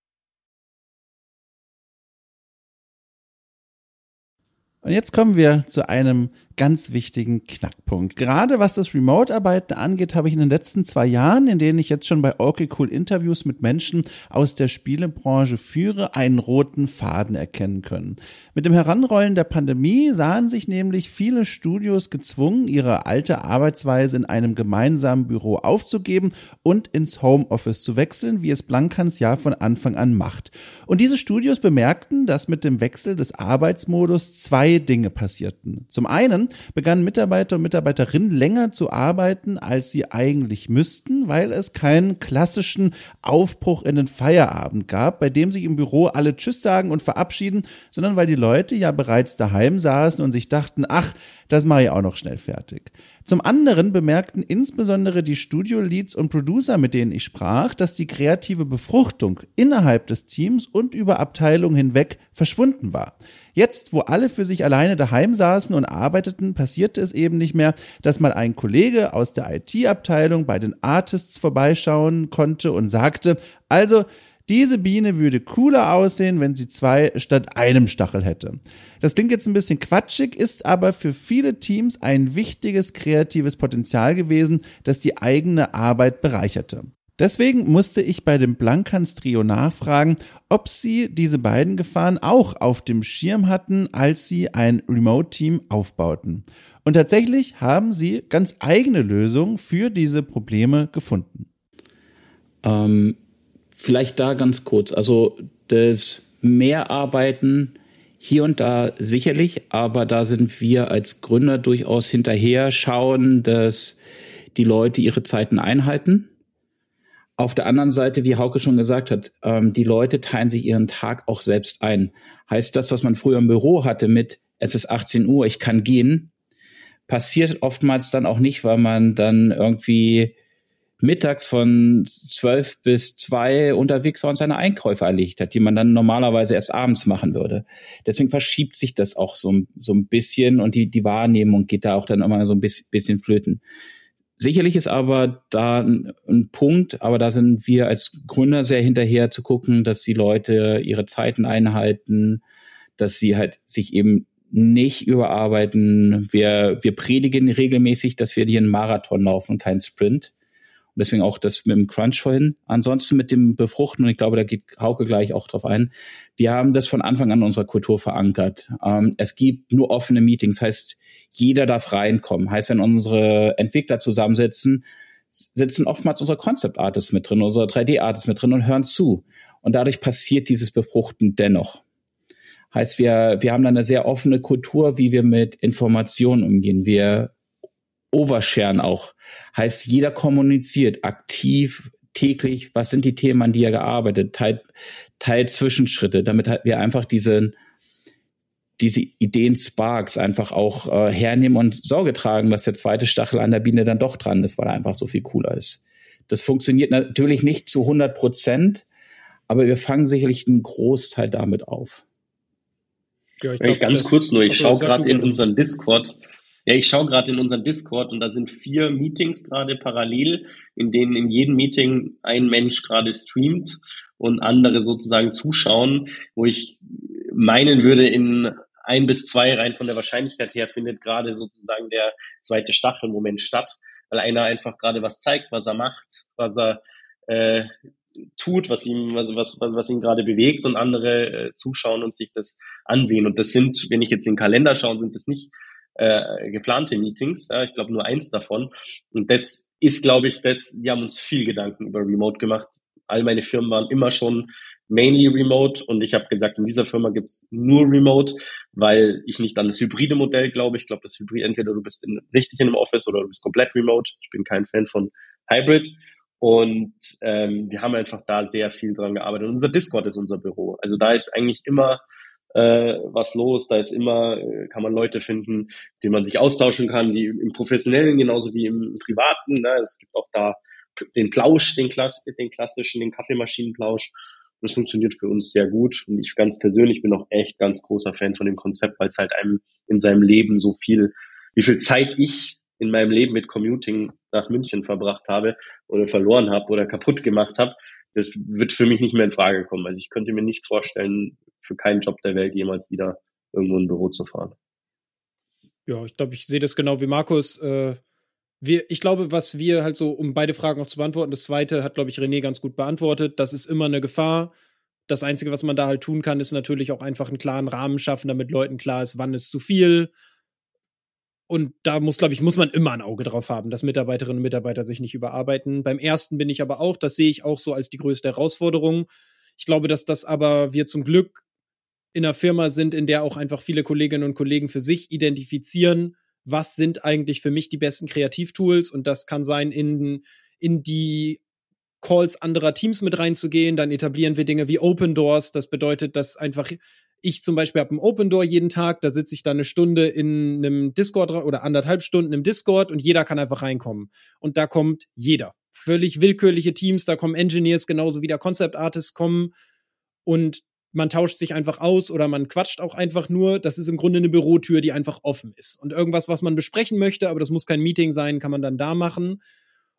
Und jetzt kommen wir zu einem ganz wichtigen Knackpunkt. Gerade was das Remote-Arbeiten angeht, habe ich in den letzten zwei Jahren, in denen ich jetzt schon bei Okay Cool Interviews mit Menschen aus der Spielebranche führe, einen roten Faden erkennen können. Mit dem Heranrollen der Pandemie sahen sich nämlich viele Studios gezwungen, ihre alte Arbeitsweise in einem gemeinsamen Büro aufzugeben und ins Homeoffice zu wechseln, wie es Blankans ja von Anfang an macht. Und diese Studios bemerkten, dass mit dem Wechsel des Arbeitsmodus zwei Dinge passierten. Zum einen begannen Mitarbeiter und Mitarbeiterinnen länger zu arbeiten, als sie eigentlich müssten, weil es keinen klassischen Aufbruch in den Feierabend gab, bei dem sich im Büro alle Tschüss sagen und verabschieden, sondern weil die Leute ja bereits daheim saßen und sich dachten, ach, das mache ich auch noch schnell fertig. Zum anderen bemerkten insbesondere die Studio-Leads und Producer, mit denen ich sprach, dass die kreative Befruchtung innerhalb des Teams und über Abteilungen hinweg verschwunden war. Jetzt, wo alle für sich alleine daheim saßen und arbeiteten, passierte es eben nicht mehr, dass mal ein Kollege aus der IT-Abteilung bei den Artists vorbeischauen konnte und sagte, also, diese Biene würde cooler aussehen, wenn sie zwei statt einem Stachel hätte. Das klingt jetzt ein bisschen quatschig, ist aber für viele Teams ein wichtiges kreatives Potenzial gewesen, das die eigene Arbeit bereicherte. Deswegen musste ich bei dem Blankans Trio nachfragen, ob sie diese beiden Gefahren auch auf dem Schirm hatten, als sie ein Remote-Team aufbauten. Und tatsächlich haben sie ganz eigene Lösungen für diese Probleme gefunden. Ähm, vielleicht da ganz kurz. Also das Mehrarbeiten hier und da sicherlich, aber da sind wir als Gründer durchaus hinterher, schauen, dass die Leute ihre Zeiten einhalten auf der anderen Seite, wie Hauke schon gesagt hat, ähm, die Leute teilen sich ihren Tag auch selbst ein. Heißt das, was man früher im Büro hatte mit, es ist 18 Uhr, ich kann gehen, passiert oftmals dann auch nicht, weil man dann irgendwie mittags von zwölf bis zwei unterwegs war und seine Einkäufe erlegt hat, die man dann normalerweise erst abends machen würde. Deswegen verschiebt sich das auch so, so ein bisschen und die, die Wahrnehmung geht da auch dann immer so ein bisschen, bisschen flöten. Sicherlich ist aber da ein, ein, Punkt, aber da sind wir als Gründer sehr hinterher zu gucken, dass die Leute ihre Zeiten einhalten, dass sie halt sich eben nicht überarbeiten. Wir, wir predigen regelmäßig, dass wir hier einen Marathon laufen, keinen Sprint. Und deswegen auch das mit dem Crunch vorhin. Ansonsten mit dem Befruchten, und ich glaube, da geht Hauke gleich auch drauf ein. Wir haben das von Anfang an in unserer Kultur verankert. Ähm, es gibt nur offene Meetings, heißt, jeder darf reinkommen. Heißt, wenn unsere Entwickler zusammensitzen, sitzen oftmals unsere Concept Artists mit drin, unsere 3D Artists mit drin und hören zu. Und dadurch passiert dieses Befruchten dennoch. Heißt, wir, wir haben da eine sehr offene Kultur, wie wir mit Informationen umgehen. Wir oversharen auch. Heißt, jeder kommuniziert aktiv täglich, was sind die Themen, an die er gearbeitet, teilt, teilt Zwischenschritte, damit halt wir einfach diese, diese Ideen Sparks einfach auch äh, hernehmen und Sorge tragen, dass der zweite Stachel an der Biene dann doch dran ist, weil er einfach so viel cooler ist. Das funktioniert natürlich nicht zu 100 Prozent, aber wir fangen sicherlich einen Großteil damit auf. Ja, ich glaub, ganz kurz nur, ich schaue gerade in unseren Discord, ja, ich schaue gerade in unseren Discord und da sind vier Meetings gerade parallel, in denen in jedem Meeting ein Mensch gerade streamt und andere sozusagen zuschauen, wo ich meinen würde, in ein bis zwei rein von der Wahrscheinlichkeit her findet gerade sozusagen der zweite Stachelmoment statt, weil einer einfach gerade was zeigt, was er macht, was er äh, tut, was ihm, was, was, was ihn gerade bewegt und andere äh, zuschauen und sich das ansehen. Und das sind, wenn ich jetzt in den Kalender schaue, sind das nicht äh, geplante Meetings. Ja, ich glaube nur eins davon. Und das ist, glaube ich, das, wir haben uns viel Gedanken über Remote gemacht. All meine Firmen waren immer schon mainly remote und ich habe gesagt, in dieser Firma gibt's nur remote, weil ich nicht an das hybride Modell glaube. Ich glaube, das Hybrid, entweder du bist in, richtig in einem Office oder du bist komplett remote. Ich bin kein Fan von Hybrid. Und ähm, wir haben einfach da sehr viel dran gearbeitet. Und unser Discord ist unser Büro. Also da ist eigentlich immer äh, was los. Da ist immer, äh, kann man Leute finden, die man sich austauschen kann, die im Professionellen genauso wie im Privaten. Ne? Es gibt auch da den Plausch, den, Klass den klassischen, den Kaffeemaschinenplausch. Das funktioniert für uns sehr gut. Und ich ganz persönlich bin auch echt ganz großer Fan von dem Konzept, weil es halt einem in seinem Leben so viel, wie viel Zeit ich in meinem Leben mit Commuting nach München verbracht habe oder verloren habe oder kaputt gemacht habe, das wird für mich nicht mehr in Frage kommen. Also ich könnte mir nicht vorstellen, für keinen Job der Welt jemals wieder irgendwo ein Büro zu fahren. Ja, ich glaube, ich sehe das genau wie Markus. Äh, wir, ich glaube, was wir halt so, um beide Fragen noch zu beantworten, das zweite hat, glaube ich, René ganz gut beantwortet. Das ist immer eine Gefahr. Das Einzige, was man da halt tun kann, ist natürlich auch einfach einen klaren Rahmen schaffen, damit Leuten klar ist, wann ist zu viel, und da muss, glaube ich, muss man immer ein Auge drauf haben, dass Mitarbeiterinnen und Mitarbeiter sich nicht überarbeiten. Beim ersten bin ich aber auch, das sehe ich auch so als die größte Herausforderung. Ich glaube, dass das aber wir zum Glück in einer Firma sind, in der auch einfach viele Kolleginnen und Kollegen für sich identifizieren, was sind eigentlich für mich die besten Kreativtools und das kann sein, in, in die Calls anderer Teams mit reinzugehen. Dann etablieren wir Dinge wie Open Doors. Das bedeutet, dass einfach ich zum Beispiel habe ein Open Door jeden Tag, da sitze ich dann eine Stunde in einem Discord oder anderthalb Stunden im Discord und jeder kann einfach reinkommen. Und da kommt jeder. Völlig willkürliche Teams, da kommen Engineers genauso wie der Concept Artists kommen und man tauscht sich einfach aus oder man quatscht auch einfach nur. Das ist im Grunde eine Bürotür, die einfach offen ist. Und irgendwas, was man besprechen möchte, aber das muss kein Meeting sein, kann man dann da machen.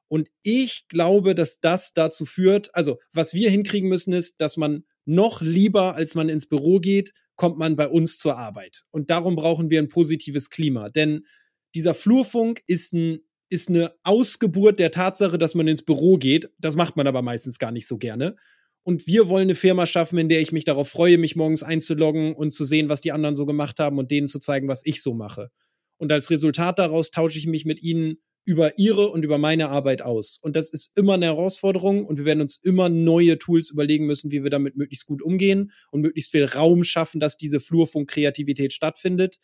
Und ich glaube, dass das dazu führt, also was wir hinkriegen müssen, ist, dass man noch lieber, als man ins Büro geht, kommt man bei uns zur Arbeit. Und darum brauchen wir ein positives Klima. Denn dieser Flurfunk ist, ein, ist eine Ausgeburt der Tatsache, dass man ins Büro geht. Das macht man aber meistens gar nicht so gerne. Und wir wollen eine Firma schaffen, in der ich mich darauf freue, mich morgens einzuloggen und zu sehen, was die anderen so gemacht haben und denen zu zeigen, was ich so mache. Und als Resultat daraus tausche ich mich mit ihnen über ihre und über meine Arbeit aus. Und das ist immer eine Herausforderung und wir werden uns immer neue Tools überlegen müssen, wie wir damit möglichst gut umgehen und möglichst viel Raum schaffen, dass diese Flurfunk-Kreativität stattfindet.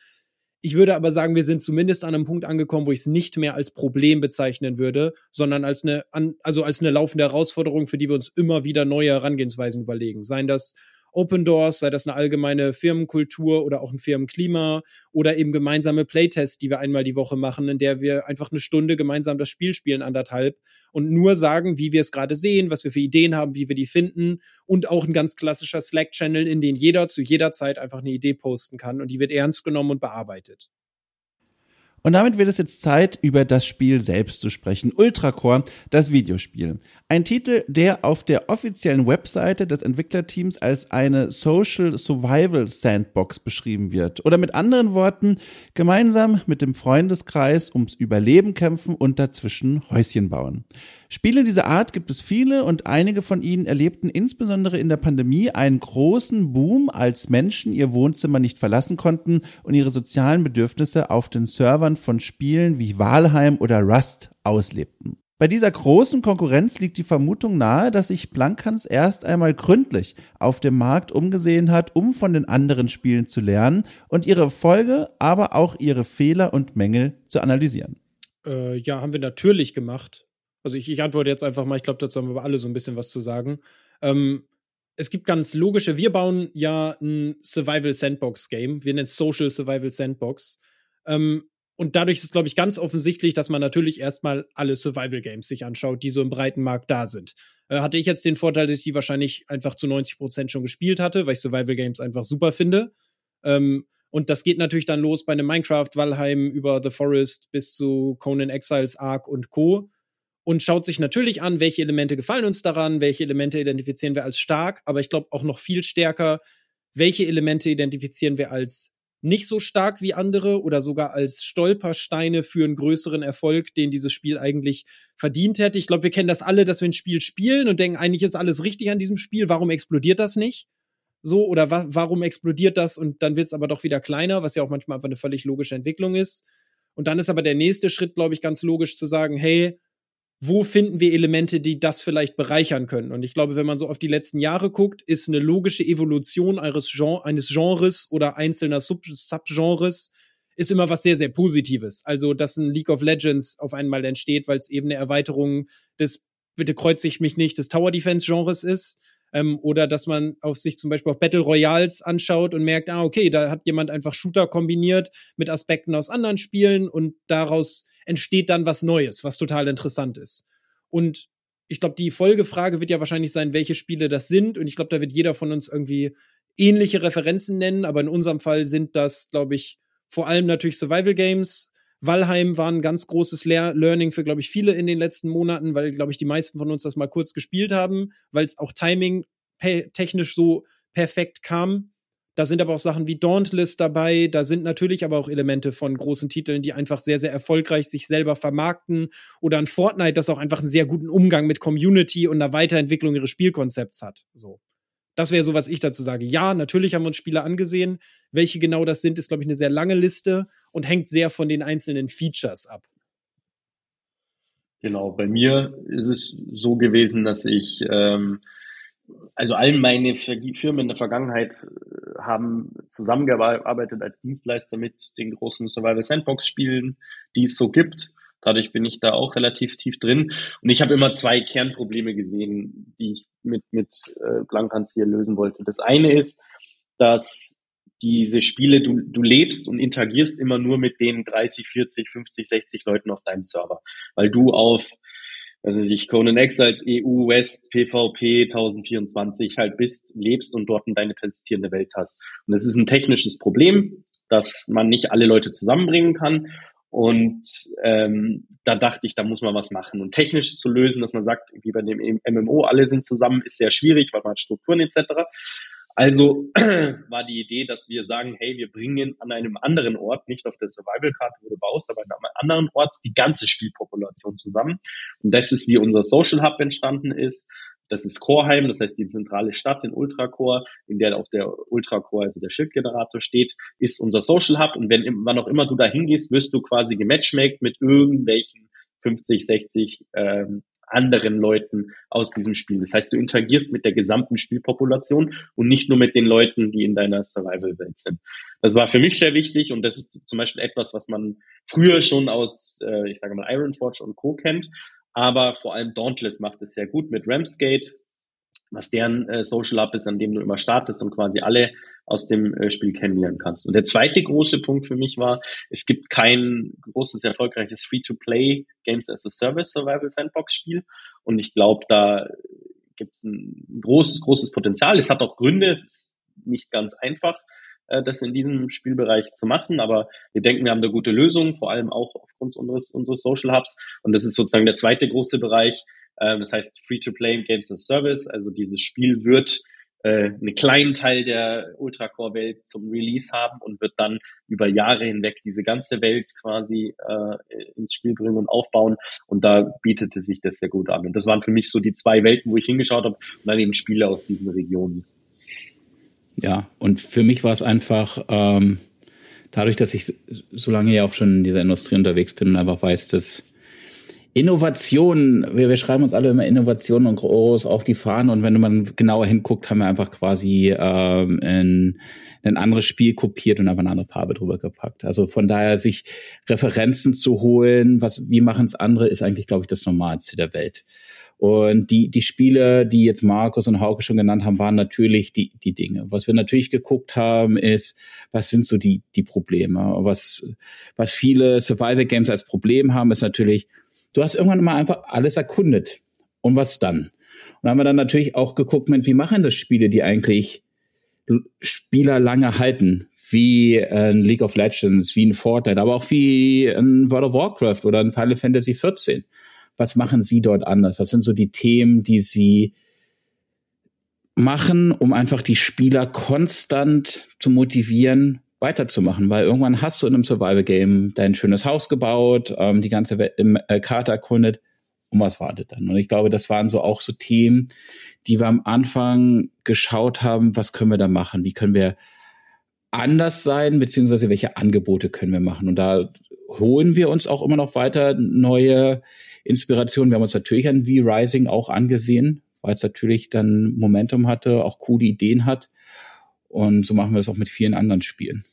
Ich würde aber sagen, wir sind zumindest an einem Punkt angekommen, wo ich es nicht mehr als Problem bezeichnen würde, sondern als eine, also als eine laufende Herausforderung, für die wir uns immer wieder neue Herangehensweisen überlegen. Seien das Open Doors, sei das eine allgemeine Firmenkultur oder auch ein Firmenklima oder eben gemeinsame Playtests, die wir einmal die Woche machen, in der wir einfach eine Stunde gemeinsam das Spiel spielen, anderthalb und nur sagen, wie wir es gerade sehen, was wir für Ideen haben, wie wir die finden und auch ein ganz klassischer Slack-Channel, in den jeder zu jeder Zeit einfach eine Idee posten kann und die wird ernst genommen und bearbeitet. Und damit wird es jetzt Zeit, über das Spiel selbst zu sprechen. Ultracore, das Videospiel. Ein Titel, der auf der offiziellen Webseite des Entwicklerteams als eine Social Survival Sandbox beschrieben wird. Oder mit anderen Worten, gemeinsam mit dem Freundeskreis ums Überleben kämpfen und dazwischen Häuschen bauen. Spiele dieser Art gibt es viele und einige von ihnen erlebten insbesondere in der Pandemie einen großen Boom, als Menschen ihr Wohnzimmer nicht verlassen konnten und ihre sozialen Bedürfnisse auf den Servern von Spielen wie Walheim oder Rust auslebten. Bei dieser großen Konkurrenz liegt die Vermutung nahe, dass sich Blankans erst einmal gründlich auf dem Markt umgesehen hat, um von den anderen Spielen zu lernen und ihre Erfolge, aber auch ihre Fehler und Mängel zu analysieren. Äh, ja, haben wir natürlich gemacht. Also ich, ich antworte jetzt einfach mal, ich glaube, dazu haben wir alle so ein bisschen was zu sagen. Ähm, es gibt ganz logische, wir bauen ja ein Survival Sandbox Game. Wir nennen es Social Survival Sandbox. Ähm, und dadurch ist, glaube ich, ganz offensichtlich, dass man natürlich erstmal alle Survival Games sich anschaut, die so im breiten Markt da sind. Äh, hatte ich jetzt den Vorteil, dass ich die wahrscheinlich einfach zu 90 Prozent schon gespielt hatte, weil ich Survival Games einfach super finde. Ähm, und das geht natürlich dann los bei einem Minecraft, Valheim über The Forest bis zu Conan Exiles, Ark und Co. Und schaut sich natürlich an, welche Elemente gefallen uns daran, welche Elemente identifizieren wir als stark, aber ich glaube auch noch viel stärker, welche Elemente identifizieren wir als nicht so stark wie andere oder sogar als Stolpersteine für einen größeren Erfolg, den dieses Spiel eigentlich verdient hätte. Ich glaube, wir kennen das alle, dass wir ein Spiel spielen und denken, eigentlich ist alles richtig an diesem Spiel. Warum explodiert das nicht? So, oder wa warum explodiert das und dann wird es aber doch wieder kleiner, was ja auch manchmal einfach eine völlig logische Entwicklung ist. Und dann ist aber der nächste Schritt, glaube ich, ganz logisch zu sagen, hey, wo finden wir Elemente, die das vielleicht bereichern können? Und ich glaube, wenn man so auf die letzten Jahre guckt, ist eine logische Evolution eines, Gen eines Genres oder einzelner Sub Subgenres ist immer was sehr, sehr Positives. Also, dass ein League of Legends auf einmal entsteht, weil es eben eine Erweiterung des, bitte kreuze ich mich nicht, des Tower Defense Genres ist. Ähm, oder dass man auf sich zum Beispiel auf Battle Royals anschaut und merkt, ah, okay, da hat jemand einfach Shooter kombiniert mit Aspekten aus anderen Spielen und daraus entsteht dann was Neues, was total interessant ist. Und ich glaube, die Folgefrage wird ja wahrscheinlich sein, welche Spiele das sind. Und ich glaube, da wird jeder von uns irgendwie ähnliche Referenzen nennen. Aber in unserem Fall sind das, glaube ich, vor allem natürlich Survival Games. Valheim war ein ganz großes Lear Learning für, glaube ich, viele in den letzten Monaten, weil, glaube ich, die meisten von uns das mal kurz gespielt haben, weil es auch Timing technisch so perfekt kam. Da sind aber auch Sachen wie Dauntless dabei. Da sind natürlich aber auch Elemente von großen Titeln, die einfach sehr, sehr erfolgreich sich selber vermarkten. Oder ein Fortnite, das auch einfach einen sehr guten Umgang mit Community und einer Weiterentwicklung ihres Spielkonzepts hat. So. Das wäre so, was ich dazu sage. Ja, natürlich haben wir uns Spiele angesehen. Welche genau das sind, ist, glaube ich, eine sehr lange Liste und hängt sehr von den einzelnen Features ab. Genau, bei mir ist es so gewesen, dass ich ähm, also all meine Firmen in der Vergangenheit äh, haben zusammengearbeitet als Dienstleister mit den großen Survival Sandbox Spielen, die es so gibt. Dadurch bin ich da auch relativ tief drin. Und ich habe immer zwei Kernprobleme gesehen, die ich mit, mit äh, Blankans hier lösen wollte. Das eine ist, dass diese Spiele, du, du lebst und interagierst immer nur mit den 30, 40, 50, 60 Leuten auf deinem Server, weil du auf also sich Conan X als EU West PvP 1024 halt bist, lebst und dort in deine persistierende Welt hast. Und das ist ein technisches Problem, dass man nicht alle Leute zusammenbringen kann. Und ähm, da dachte ich, da muss man was machen. Und technisch zu lösen, dass man sagt, wie bei dem MMO, alle sind zusammen, ist sehr schwierig, weil man hat Strukturen etc. Also *clears throat* war die Idee, dass wir sagen, hey, wir bringen an einem anderen Ort, nicht auf der Survival-Karte, wo du baust, aber an einem anderen Ort die ganze Spielpopulation zusammen. Und das ist, wie unser Social Hub entstanden ist. Das ist Choreheim, das heißt die zentrale Stadt in Ultracore, in der auch der Ultracore, also der Schildgenerator steht, ist unser Social Hub. Und wenn wann auch immer du da hingehst, wirst du quasi gematchmaked mit irgendwelchen 50, 60 ähm, anderen Leuten aus diesem Spiel. Das heißt, du interagierst mit der gesamten Spielpopulation und nicht nur mit den Leuten, die in deiner Survival-Welt sind. Das war für mich sehr wichtig und das ist zum Beispiel etwas, was man früher schon aus, äh, ich sage mal, Ironforge und Co. kennt. Aber vor allem Dauntless macht es sehr gut mit Ramsgate, was deren äh, Social Hub ist, an dem du immer startest und quasi alle aus dem äh, Spiel kennenlernen kannst. Und der zweite große Punkt für mich war, es gibt kein großes, erfolgreiches Free-to-Play Games as a Service Survival Sandbox Spiel. Und ich glaube, da gibt es ein großes, großes Potenzial. Es hat auch Gründe, es ist nicht ganz einfach, äh, das in diesem Spielbereich zu machen, aber wir denken, wir haben da gute Lösungen, vor allem auch aufgrund unseres, unseres Social Hubs. Und das ist sozusagen der zweite große Bereich. Äh, das heißt Free-to-Play Games as Service. Also dieses Spiel wird äh, einen kleinen Teil der Ultracore-Welt zum Release haben und wird dann über Jahre hinweg diese ganze Welt quasi äh, ins Spiel bringen und aufbauen. Und da bietete sich das sehr gut an. Und das waren für mich so die zwei Welten, wo ich hingeschaut habe und dann eben Spiele aus diesen Regionen. Ja, und für mich war es einfach ähm, dadurch, dass ich so lange ja auch schon in dieser Industrie unterwegs bin und einfach weiß, dass Innovation, wir, wir schreiben uns alle immer Innovation und groß auf die Fahnen und wenn man genauer hinguckt, haben wir einfach quasi ähm, ein, ein anderes Spiel kopiert und einfach eine andere Farbe drüber gepackt. Also von daher sich Referenzen zu holen, was wie machen es andere, ist eigentlich, glaube ich, das Normalste der Welt. Und die, die Spiele, die jetzt Markus und Hauke schon genannt haben, waren natürlich die, die Dinge. Was wir natürlich geguckt haben, ist, was sind so die, die Probleme? Was, was viele Survival Games als Problem haben, ist natürlich, du hast irgendwann mal einfach alles erkundet. Und was dann? Und haben wir dann natürlich auch geguckt, wie machen das Spiele, die eigentlich Spieler lange halten, wie ein League of Legends, wie ein Fortnite, aber auch wie ein World of Warcraft oder ein Final Fantasy 14. Was machen sie dort anders? Was sind so die Themen, die sie machen, um einfach die Spieler konstant zu motivieren, weiterzumachen, weil irgendwann hast du in einem Survival-Game dein schönes Haus gebaut, ähm, die ganze Welt, äh, Karte erkundet und was wartet dann? Und ich glaube, das waren so auch so Themen, die wir am Anfang geschaut haben, was können wir da machen? Wie können wir anders sein, beziehungsweise welche Angebote können wir machen? Und da holen wir uns auch immer noch weiter neue Inspirationen. Wir haben uns natürlich an V-Rising auch angesehen, weil es natürlich dann Momentum hatte, auch coole Ideen hat. Und so machen wir das auch mit vielen anderen Spielen.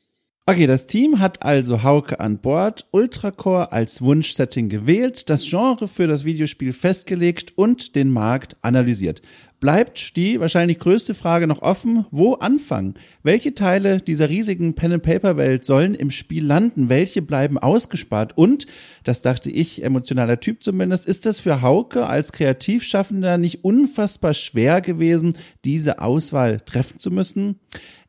Okay, das Team hat also Hauke an Bord, Ultracore als Wunschsetting gewählt, das Genre für das Videospiel festgelegt und den Markt analysiert. Bleibt die wahrscheinlich größte Frage noch offen, wo anfangen? Welche Teile dieser riesigen Pen-and-Paper-Welt sollen im Spiel landen? Welche bleiben ausgespart? Und, das dachte ich, emotionaler Typ zumindest, ist es für Hauke als Kreativschaffender nicht unfassbar schwer gewesen, diese Auswahl treffen zu müssen?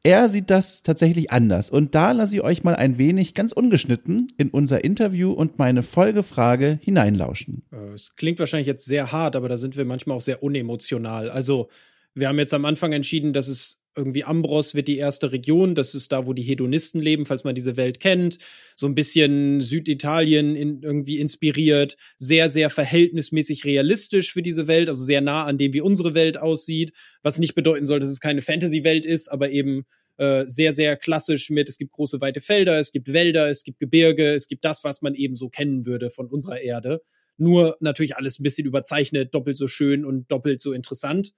Er sieht das tatsächlich anders. Und da lasse ich euch mal ein wenig ganz ungeschnitten in unser Interview und meine Folgefrage hineinlauschen. Äh, es klingt wahrscheinlich jetzt sehr hart, aber da sind wir manchmal auch sehr unemotional. Also, wir haben jetzt am Anfang entschieden, dass es irgendwie Ambros wird die erste Region. Das ist da, wo die Hedonisten leben, falls man diese Welt kennt. So ein bisschen Süditalien in, irgendwie inspiriert. Sehr, sehr verhältnismäßig realistisch für diese Welt. Also sehr nah an dem, wie unsere Welt aussieht. Was nicht bedeuten soll, dass es keine Fantasy-Welt ist, aber eben äh, sehr, sehr klassisch mit, es gibt große weite Felder, es gibt Wälder, es gibt Gebirge, es gibt das, was man eben so kennen würde von unserer Erde. Nur natürlich alles ein bisschen überzeichnet, doppelt so schön und doppelt so interessant,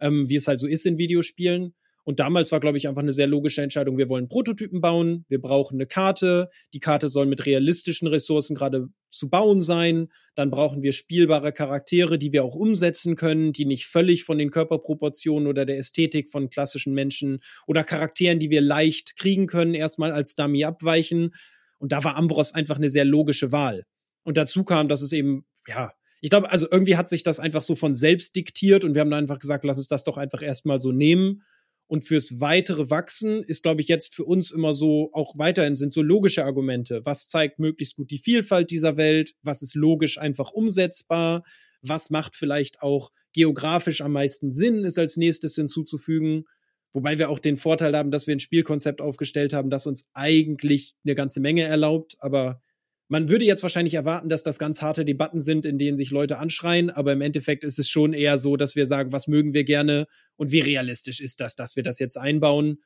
ähm, wie es halt so ist in Videospielen. Und damals war, glaube ich, einfach eine sehr logische Entscheidung. Wir wollen Prototypen bauen, wir brauchen eine Karte. Die Karte soll mit realistischen Ressourcen gerade zu bauen sein. Dann brauchen wir spielbare Charaktere, die wir auch umsetzen können, die nicht völlig von den Körperproportionen oder der Ästhetik von klassischen Menschen oder Charakteren, die wir leicht kriegen können, erstmal als Dummy abweichen. Und da war Ambros einfach eine sehr logische Wahl. Und dazu kam, dass es eben, ja, ich glaube, also irgendwie hat sich das einfach so von selbst diktiert und wir haben dann einfach gesagt, lass uns das doch einfach erstmal so nehmen und fürs weitere Wachsen ist, glaube ich, jetzt für uns immer so, auch weiterhin sind so logische Argumente. Was zeigt möglichst gut die Vielfalt dieser Welt? Was ist logisch einfach umsetzbar? Was macht vielleicht auch geografisch am meisten Sinn, ist als nächstes hinzuzufügen? Wobei wir auch den Vorteil haben, dass wir ein Spielkonzept aufgestellt haben, das uns eigentlich eine ganze Menge erlaubt, aber man würde jetzt wahrscheinlich erwarten, dass das ganz harte Debatten sind, in denen sich Leute anschreien, aber im Endeffekt ist es schon eher so, dass wir sagen, was mögen wir gerne und wie realistisch ist das, dass wir das jetzt einbauen.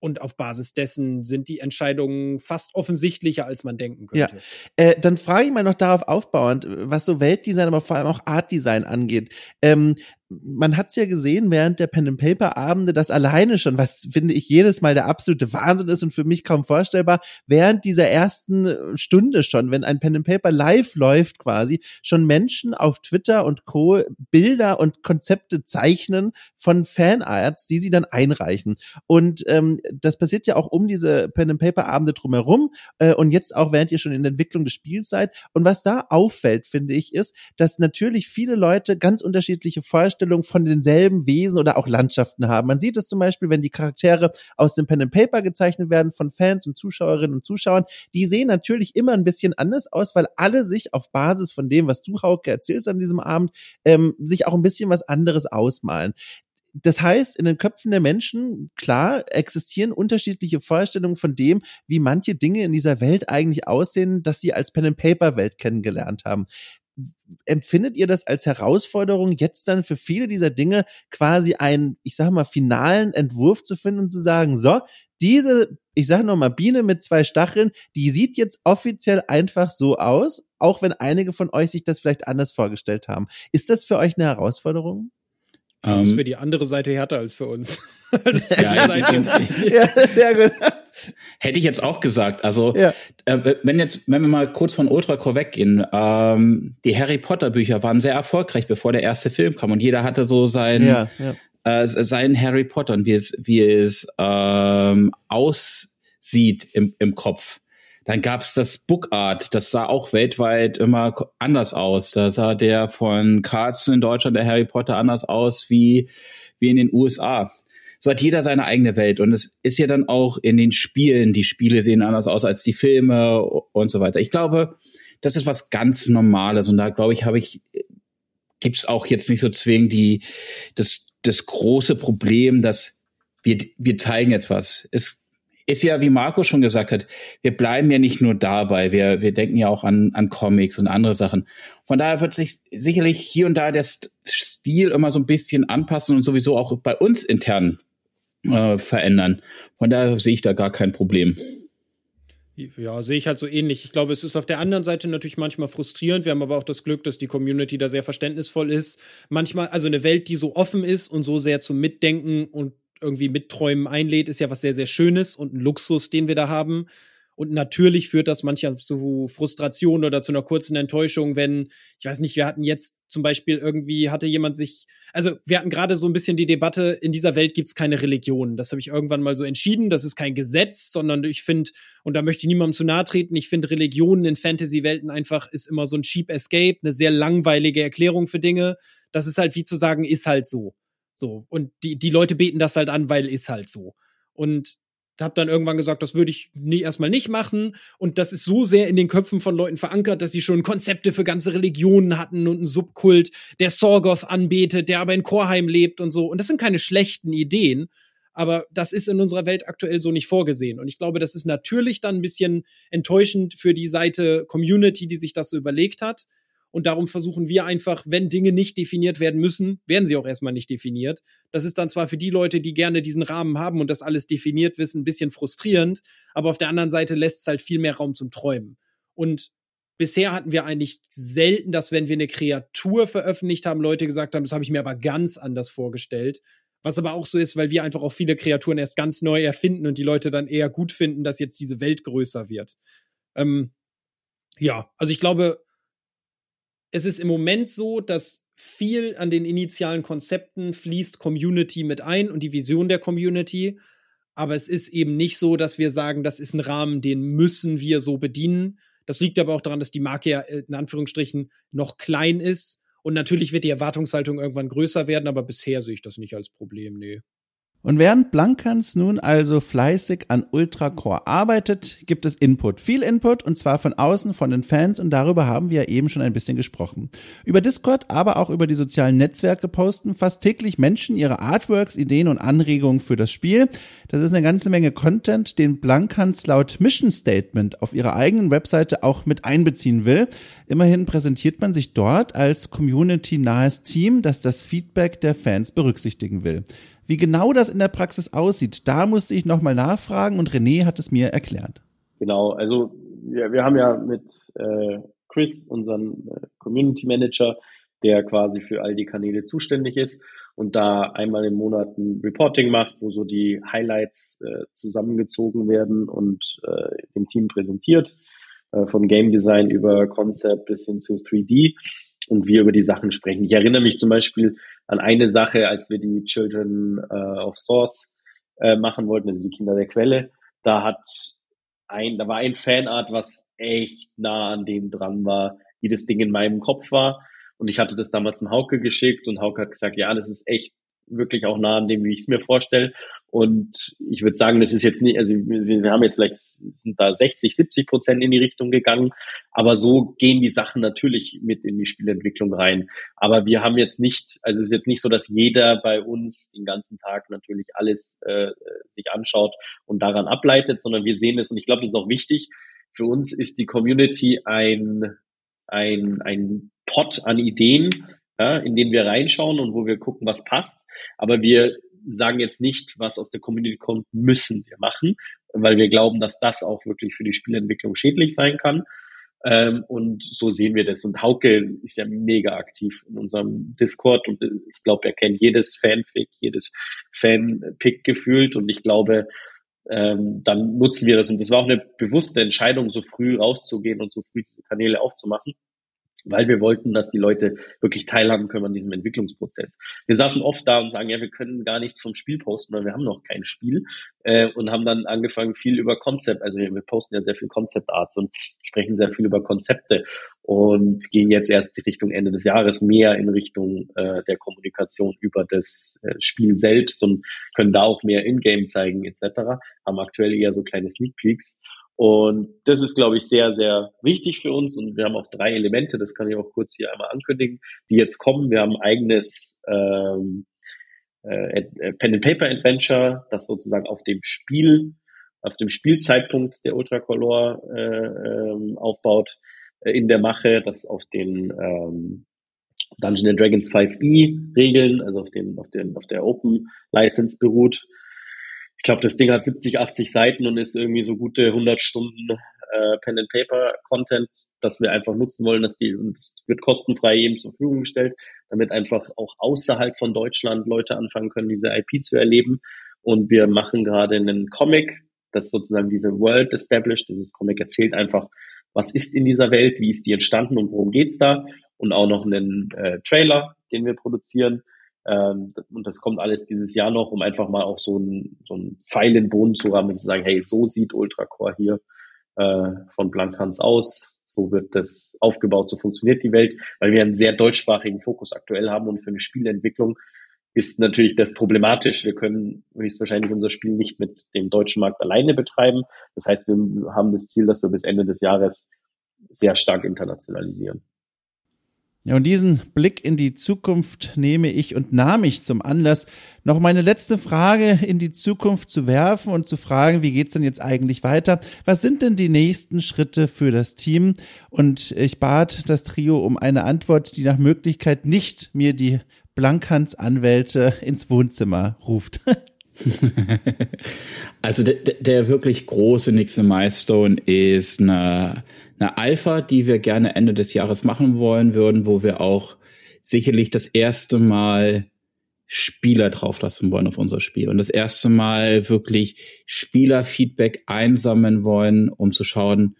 Und auf Basis dessen sind die Entscheidungen fast offensichtlicher, als man denken könnte. Ja. Äh, dann frage ich mal noch darauf aufbauend, was so Weltdesign, aber vor allem auch Artdesign angeht. Ähm, man hat's ja gesehen während der Pen and Paper Abende, das alleine schon, was finde ich jedes Mal der absolute Wahnsinn ist und für mich kaum vorstellbar, während dieser ersten äh, Stunde schon, wenn ein Pen and Paper live läuft quasi, schon Menschen auf Twitter und Co Bilder und Konzepte zeichnen von Fanarts, die sie dann einreichen. Und ähm, das passiert ja auch um diese Pen and Paper Abende drumherum äh, und jetzt auch während ihr schon in der Entwicklung des Spiels seid. Und was da auffällt, finde ich, ist, dass natürlich viele Leute ganz unterschiedliche Vorstellungen Vorstellung von denselben Wesen oder auch Landschaften haben. Man sieht es zum Beispiel, wenn die Charaktere aus dem Pen and Paper gezeichnet werden von Fans und Zuschauerinnen und Zuschauern, die sehen natürlich immer ein bisschen anders aus, weil alle sich auf Basis von dem, was du, Hauke, erzählst an diesem Abend, ähm, sich auch ein bisschen was anderes ausmalen. Das heißt, in den Köpfen der Menschen, klar, existieren unterschiedliche Vorstellungen von dem, wie manche Dinge in dieser Welt eigentlich aussehen, dass sie als Pen-and-Paper-Welt kennengelernt haben empfindet ihr das als Herausforderung, jetzt dann für viele dieser Dinge quasi einen, ich sag mal, finalen Entwurf zu finden und zu sagen, so, diese, ich sag nochmal, Biene mit zwei Stacheln, die sieht jetzt offiziell einfach so aus, auch wenn einige von euch sich das vielleicht anders vorgestellt haben. Ist das für euch eine Herausforderung? Um, das ist für die andere Seite härter als für uns. *laughs* *laughs* also für ja, Seite. *laughs* ja, sehr gut. Hätte ich jetzt auch gesagt. Also ja. äh, wenn jetzt, wenn wir mal kurz von Ultracore weggehen, ähm, die Harry Potter Bücher waren sehr erfolgreich, bevor der erste Film kam und jeder hatte so sein ja, ja. Äh, sein Harry Potter und wie es wie es ähm, aussieht im, im Kopf. Dann gab's das Book Art, das sah auch weltweit immer anders aus. Da sah der von Carlson in Deutschland, der Harry Potter, anders aus wie, wie in den USA so hat jeder seine eigene Welt. Und es ist ja dann auch in den Spielen, die Spiele sehen anders aus als die Filme und so weiter. Ich glaube, das ist was ganz Normales. Und da glaube ich, habe ich, gibt's auch jetzt nicht so zwingend die, das, das große Problem, dass wir, wir zeigen jetzt was. Es, ist ja, wie Marco schon gesagt hat, wir bleiben ja nicht nur dabei, wir, wir denken ja auch an, an Comics und andere Sachen. Von daher wird sich sicherlich hier und da der Stil immer so ein bisschen anpassen und sowieso auch bei uns intern äh, verändern. Von daher sehe ich da gar kein Problem. Ja, sehe ich halt so ähnlich. Ich glaube, es ist auf der anderen Seite natürlich manchmal frustrierend. Wir haben aber auch das Glück, dass die Community da sehr verständnisvoll ist. Manchmal, also eine Welt, die so offen ist und so sehr zum Mitdenken und irgendwie Mitträumen einlädt, ist ja was sehr, sehr Schönes und ein Luxus, den wir da haben. Und natürlich führt das manchmal zu Frustration oder zu einer kurzen Enttäuschung, wenn, ich weiß nicht, wir hatten jetzt zum Beispiel irgendwie, hatte jemand sich, also wir hatten gerade so ein bisschen die Debatte, in dieser Welt gibt's keine Religion. Das habe ich irgendwann mal so entschieden. Das ist kein Gesetz, sondern ich finde, und da möchte ich niemandem zu nahe treten, ich finde Religionen in Fantasy-Welten einfach ist immer so ein cheap Escape, eine sehr langweilige Erklärung für Dinge. Das ist halt wie zu sagen, ist halt so. So. Und die, die Leute beten das halt an, weil ist halt so. Und habe dann irgendwann gesagt, das würde ich nie, erstmal nicht machen. Und das ist so sehr in den Köpfen von Leuten verankert, dass sie schon Konzepte für ganze Religionen hatten und einen Subkult, der Sorgoth anbetet, der aber in Chorheim lebt und so. Und das sind keine schlechten Ideen, aber das ist in unserer Welt aktuell so nicht vorgesehen. Und ich glaube, das ist natürlich dann ein bisschen enttäuschend für die Seite Community, die sich das so überlegt hat. Und darum versuchen wir einfach, wenn Dinge nicht definiert werden müssen, werden sie auch erstmal nicht definiert. Das ist dann zwar für die Leute, die gerne diesen Rahmen haben und das alles definiert wissen, ein bisschen frustrierend, aber auf der anderen Seite lässt es halt viel mehr Raum zum Träumen. Und bisher hatten wir eigentlich selten, dass wenn wir eine Kreatur veröffentlicht haben, Leute gesagt haben, das habe ich mir aber ganz anders vorgestellt. Was aber auch so ist, weil wir einfach auch viele Kreaturen erst ganz neu erfinden und die Leute dann eher gut finden, dass jetzt diese Welt größer wird. Ähm, ja, also ich glaube, es ist im Moment so, dass viel an den initialen Konzepten fließt Community mit ein und die Vision der Community. Aber es ist eben nicht so, dass wir sagen, das ist ein Rahmen, den müssen wir so bedienen. Das liegt aber auch daran, dass die Marke ja äh, in Anführungsstrichen noch klein ist. Und natürlich wird die Erwartungshaltung irgendwann größer werden, aber bisher sehe ich das nicht als Problem, nee. Und während Blankans nun also fleißig an Ultracore arbeitet, gibt es Input. Viel Input und zwar von außen, von den Fans und darüber haben wir eben schon ein bisschen gesprochen. Über Discord, aber auch über die sozialen Netzwerke posten fast täglich Menschen ihre Artworks, Ideen und Anregungen für das Spiel. Das ist eine ganze Menge Content, den Blankans laut Mission Statement auf ihrer eigenen Webseite auch mit einbeziehen will. Immerhin präsentiert man sich dort als community-nahes Team, das das Feedback der Fans berücksichtigen will. Wie genau das in der Praxis aussieht, da musste ich nochmal nachfragen und René hat es mir erklärt. Genau, also wir, wir haben ja mit äh, Chris, unseren äh, Community Manager, der quasi für all die Kanäle zuständig ist und da einmal im Monat ein Reporting macht, wo so die Highlights äh, zusammengezogen werden und äh, dem Team präsentiert, äh, von Game Design über Concept bis hin zu 3D und wir über die Sachen sprechen. Ich erinnere mich zum Beispiel an eine Sache, als wir die Children äh, of Source äh, machen wollten, also die Kinder der Quelle. Da hat ein, da war ein Fanart, was echt nah an dem dran war, wie das Ding in meinem Kopf war. Und ich hatte das damals an Hauke geschickt und Hauke hat gesagt, ja, das ist echt wirklich auch nah an dem, wie ich es mir vorstelle. Und ich würde sagen, das ist jetzt nicht, also wir, haben jetzt vielleicht sind da 60, 70 Prozent in die Richtung gegangen, aber so gehen die Sachen natürlich mit in die Spielentwicklung rein. Aber wir haben jetzt nicht, also es ist jetzt nicht so, dass jeder bei uns den ganzen Tag natürlich alles äh, sich anschaut und daran ableitet, sondern wir sehen es und ich glaube, das ist auch wichtig. Für uns ist die Community ein ein, ein Pot an Ideen, ja, in den wir reinschauen und wo wir gucken, was passt. Aber wir sagen jetzt nicht, was aus der Community kommt, müssen wir machen, weil wir glauben, dass das auch wirklich für die Spielentwicklung schädlich sein kann. Ähm, und so sehen wir das. Und Hauke ist ja mega aktiv in unserem Discord und ich glaube, er kennt jedes Fanfic, jedes Fanpick gefühlt und ich glaube, ähm, dann nutzen wir das. Und das war auch eine bewusste Entscheidung, so früh rauszugehen und so früh diese Kanäle aufzumachen weil wir wollten, dass die Leute wirklich teilhaben können an diesem Entwicklungsprozess. Wir saßen oft da und sagen, ja, wir können gar nichts vom Spiel posten, weil wir haben noch kein Spiel äh, und haben dann angefangen viel über Konzept, also wir, wir posten ja sehr viel Concept Arts und sprechen sehr viel über Konzepte und gehen jetzt erst Richtung Ende des Jahres mehr in Richtung äh, der Kommunikation über das äh, Spiel selbst und können da auch mehr in-game zeigen etc. Haben aktuell eher so kleine Sneak Peeks und das ist, glaube ich, sehr, sehr wichtig für uns. Und wir haben auch drei Elemente, das kann ich auch kurz hier einmal ankündigen, die jetzt kommen. Wir haben ein eigenes ähm, äh, Pen and Paper Adventure, das sozusagen auf dem Spiel auf dem Spielzeitpunkt der Ultracolor äh, ähm, aufbaut, äh, in der Mache, das auf den ähm, Dungeon Dragons 5e Regeln, also auf den, auf den, auf der Open License beruht. Ich glaube, das Ding hat 70, 80 Seiten und ist irgendwie so gute 100 Stunden äh, Pen and Paper Content, das wir einfach nutzen wollen, dass die uns wird kostenfrei jedem zur Verfügung gestellt, damit einfach auch außerhalb von Deutschland Leute anfangen können, diese IP zu erleben. Und wir machen gerade einen Comic, das sozusagen diese World established. Dieses Comic erzählt einfach, was ist in dieser Welt, wie ist die entstanden und worum geht's da und auch noch einen äh, Trailer, den wir produzieren. Ähm, und das kommt alles dieses Jahr noch, um einfach mal auch so ein, so ein Pfeil in den Boden zu haben und zu sagen, hey, so sieht Ultracore hier äh, von Blankhans aus. So wird das aufgebaut, so funktioniert die Welt, weil wir einen sehr deutschsprachigen Fokus aktuell haben und für eine Spielentwicklung ist natürlich das problematisch. Wir können höchstwahrscheinlich unser Spiel nicht mit dem deutschen Markt alleine betreiben. Das heißt, wir haben das Ziel, dass wir bis Ende des Jahres sehr stark internationalisieren. Ja, und diesen Blick in die Zukunft nehme ich und nahm ich zum Anlass, noch meine letzte Frage in die Zukunft zu werfen und zu fragen, wie geht's denn jetzt eigentlich weiter? Was sind denn die nächsten Schritte für das Team? Und ich bat das Trio um eine Antwort, die nach Möglichkeit nicht mir die Blankhans Anwälte ins Wohnzimmer ruft. *laughs* also der, der wirklich große nächste Milestone ist eine eine Alpha, die wir gerne Ende des Jahres machen wollen würden, wo wir auch sicherlich das erste Mal Spieler drauflassen wollen auf unser Spiel und das erste Mal wirklich Spielerfeedback einsammeln wollen, um zu schauen,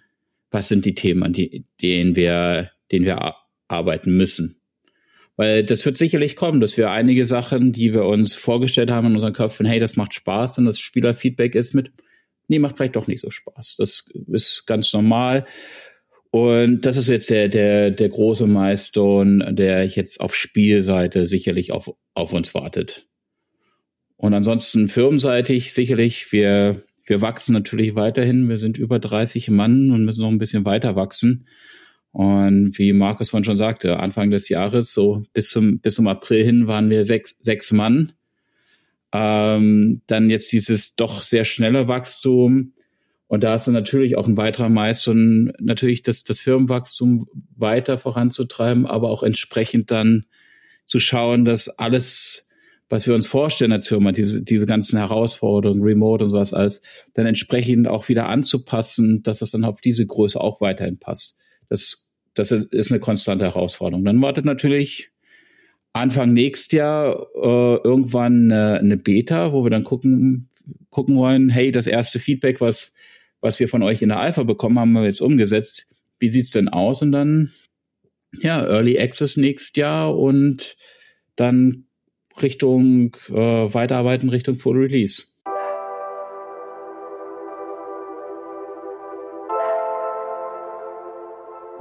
was sind die Themen, an die, denen wir, denen wir arbeiten müssen. Weil das wird sicherlich kommen, dass wir einige Sachen, die wir uns vorgestellt haben in unseren Köpfen, hey, das macht Spaß, und das Spielerfeedback ist mit, nee, macht vielleicht doch nicht so Spaß. Das ist ganz normal. Und das ist jetzt der, der, der große Milestone, der jetzt auf Spielseite sicherlich auf, auf uns wartet. Und ansonsten firmenseitig sicherlich, wir, wir wachsen natürlich weiterhin. Wir sind über 30 Mann und müssen noch ein bisschen weiter wachsen. Und wie Markus vorhin schon sagte, Anfang des Jahres, so bis zum, bis zum April hin waren wir sechs, sechs Mann. Ähm, dann jetzt dieses doch sehr schnelle Wachstum und da ist dann natürlich auch ein weiterer Meister, natürlich das, das Firmenwachstum weiter voranzutreiben, aber auch entsprechend dann zu schauen, dass alles, was wir uns vorstellen als Firma, diese, diese ganzen Herausforderungen, Remote und sowas alles, dann entsprechend auch wieder anzupassen, dass das dann auf diese Größe auch weiterhin passt. Das, das ist eine konstante Herausforderung. Dann wartet natürlich Anfang nächstes Jahr äh, irgendwann eine, eine Beta, wo wir dann gucken, gucken wollen, hey, das erste Feedback, was was wir von euch in der Alpha bekommen haben, haben wir jetzt umgesetzt. Wie sieht's denn aus? Und dann, ja, Early Access nächstes Jahr und dann Richtung äh, Weiterarbeiten Richtung Full Release.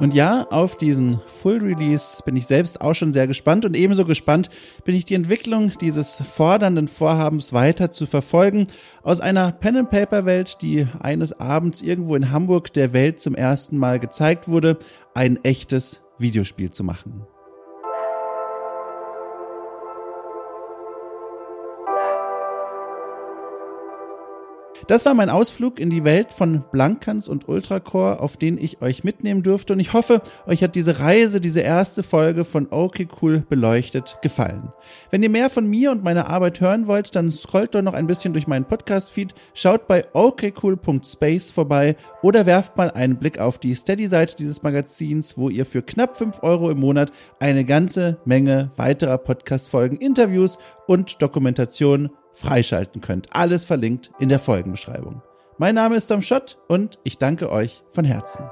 Und ja, auf diesen Full Release bin ich selbst auch schon sehr gespannt und ebenso gespannt bin ich die Entwicklung dieses fordernden Vorhabens weiter zu verfolgen. Aus einer Pen-and-Paper-Welt, die eines Abends irgendwo in Hamburg der Welt zum ersten Mal gezeigt wurde, ein echtes Videospiel zu machen. Das war mein Ausflug in die Welt von Blankans und Ultracore, auf den ich euch mitnehmen durfte. Und ich hoffe, euch hat diese Reise, diese erste Folge von OK Cool beleuchtet gefallen. Wenn ihr mehr von mir und meiner Arbeit hören wollt, dann scrollt doch noch ein bisschen durch meinen Podcast-Feed, schaut bei okcool.space vorbei oder werft mal einen Blick auf die Steady-Seite dieses Magazins, wo ihr für knapp 5 Euro im Monat eine ganze Menge weiterer Podcast-Folgen, Interviews und Dokumentationen freischalten könnt. Alles verlinkt in der Folgenbeschreibung. Mein Name ist Tom Schott und ich danke euch von Herzen.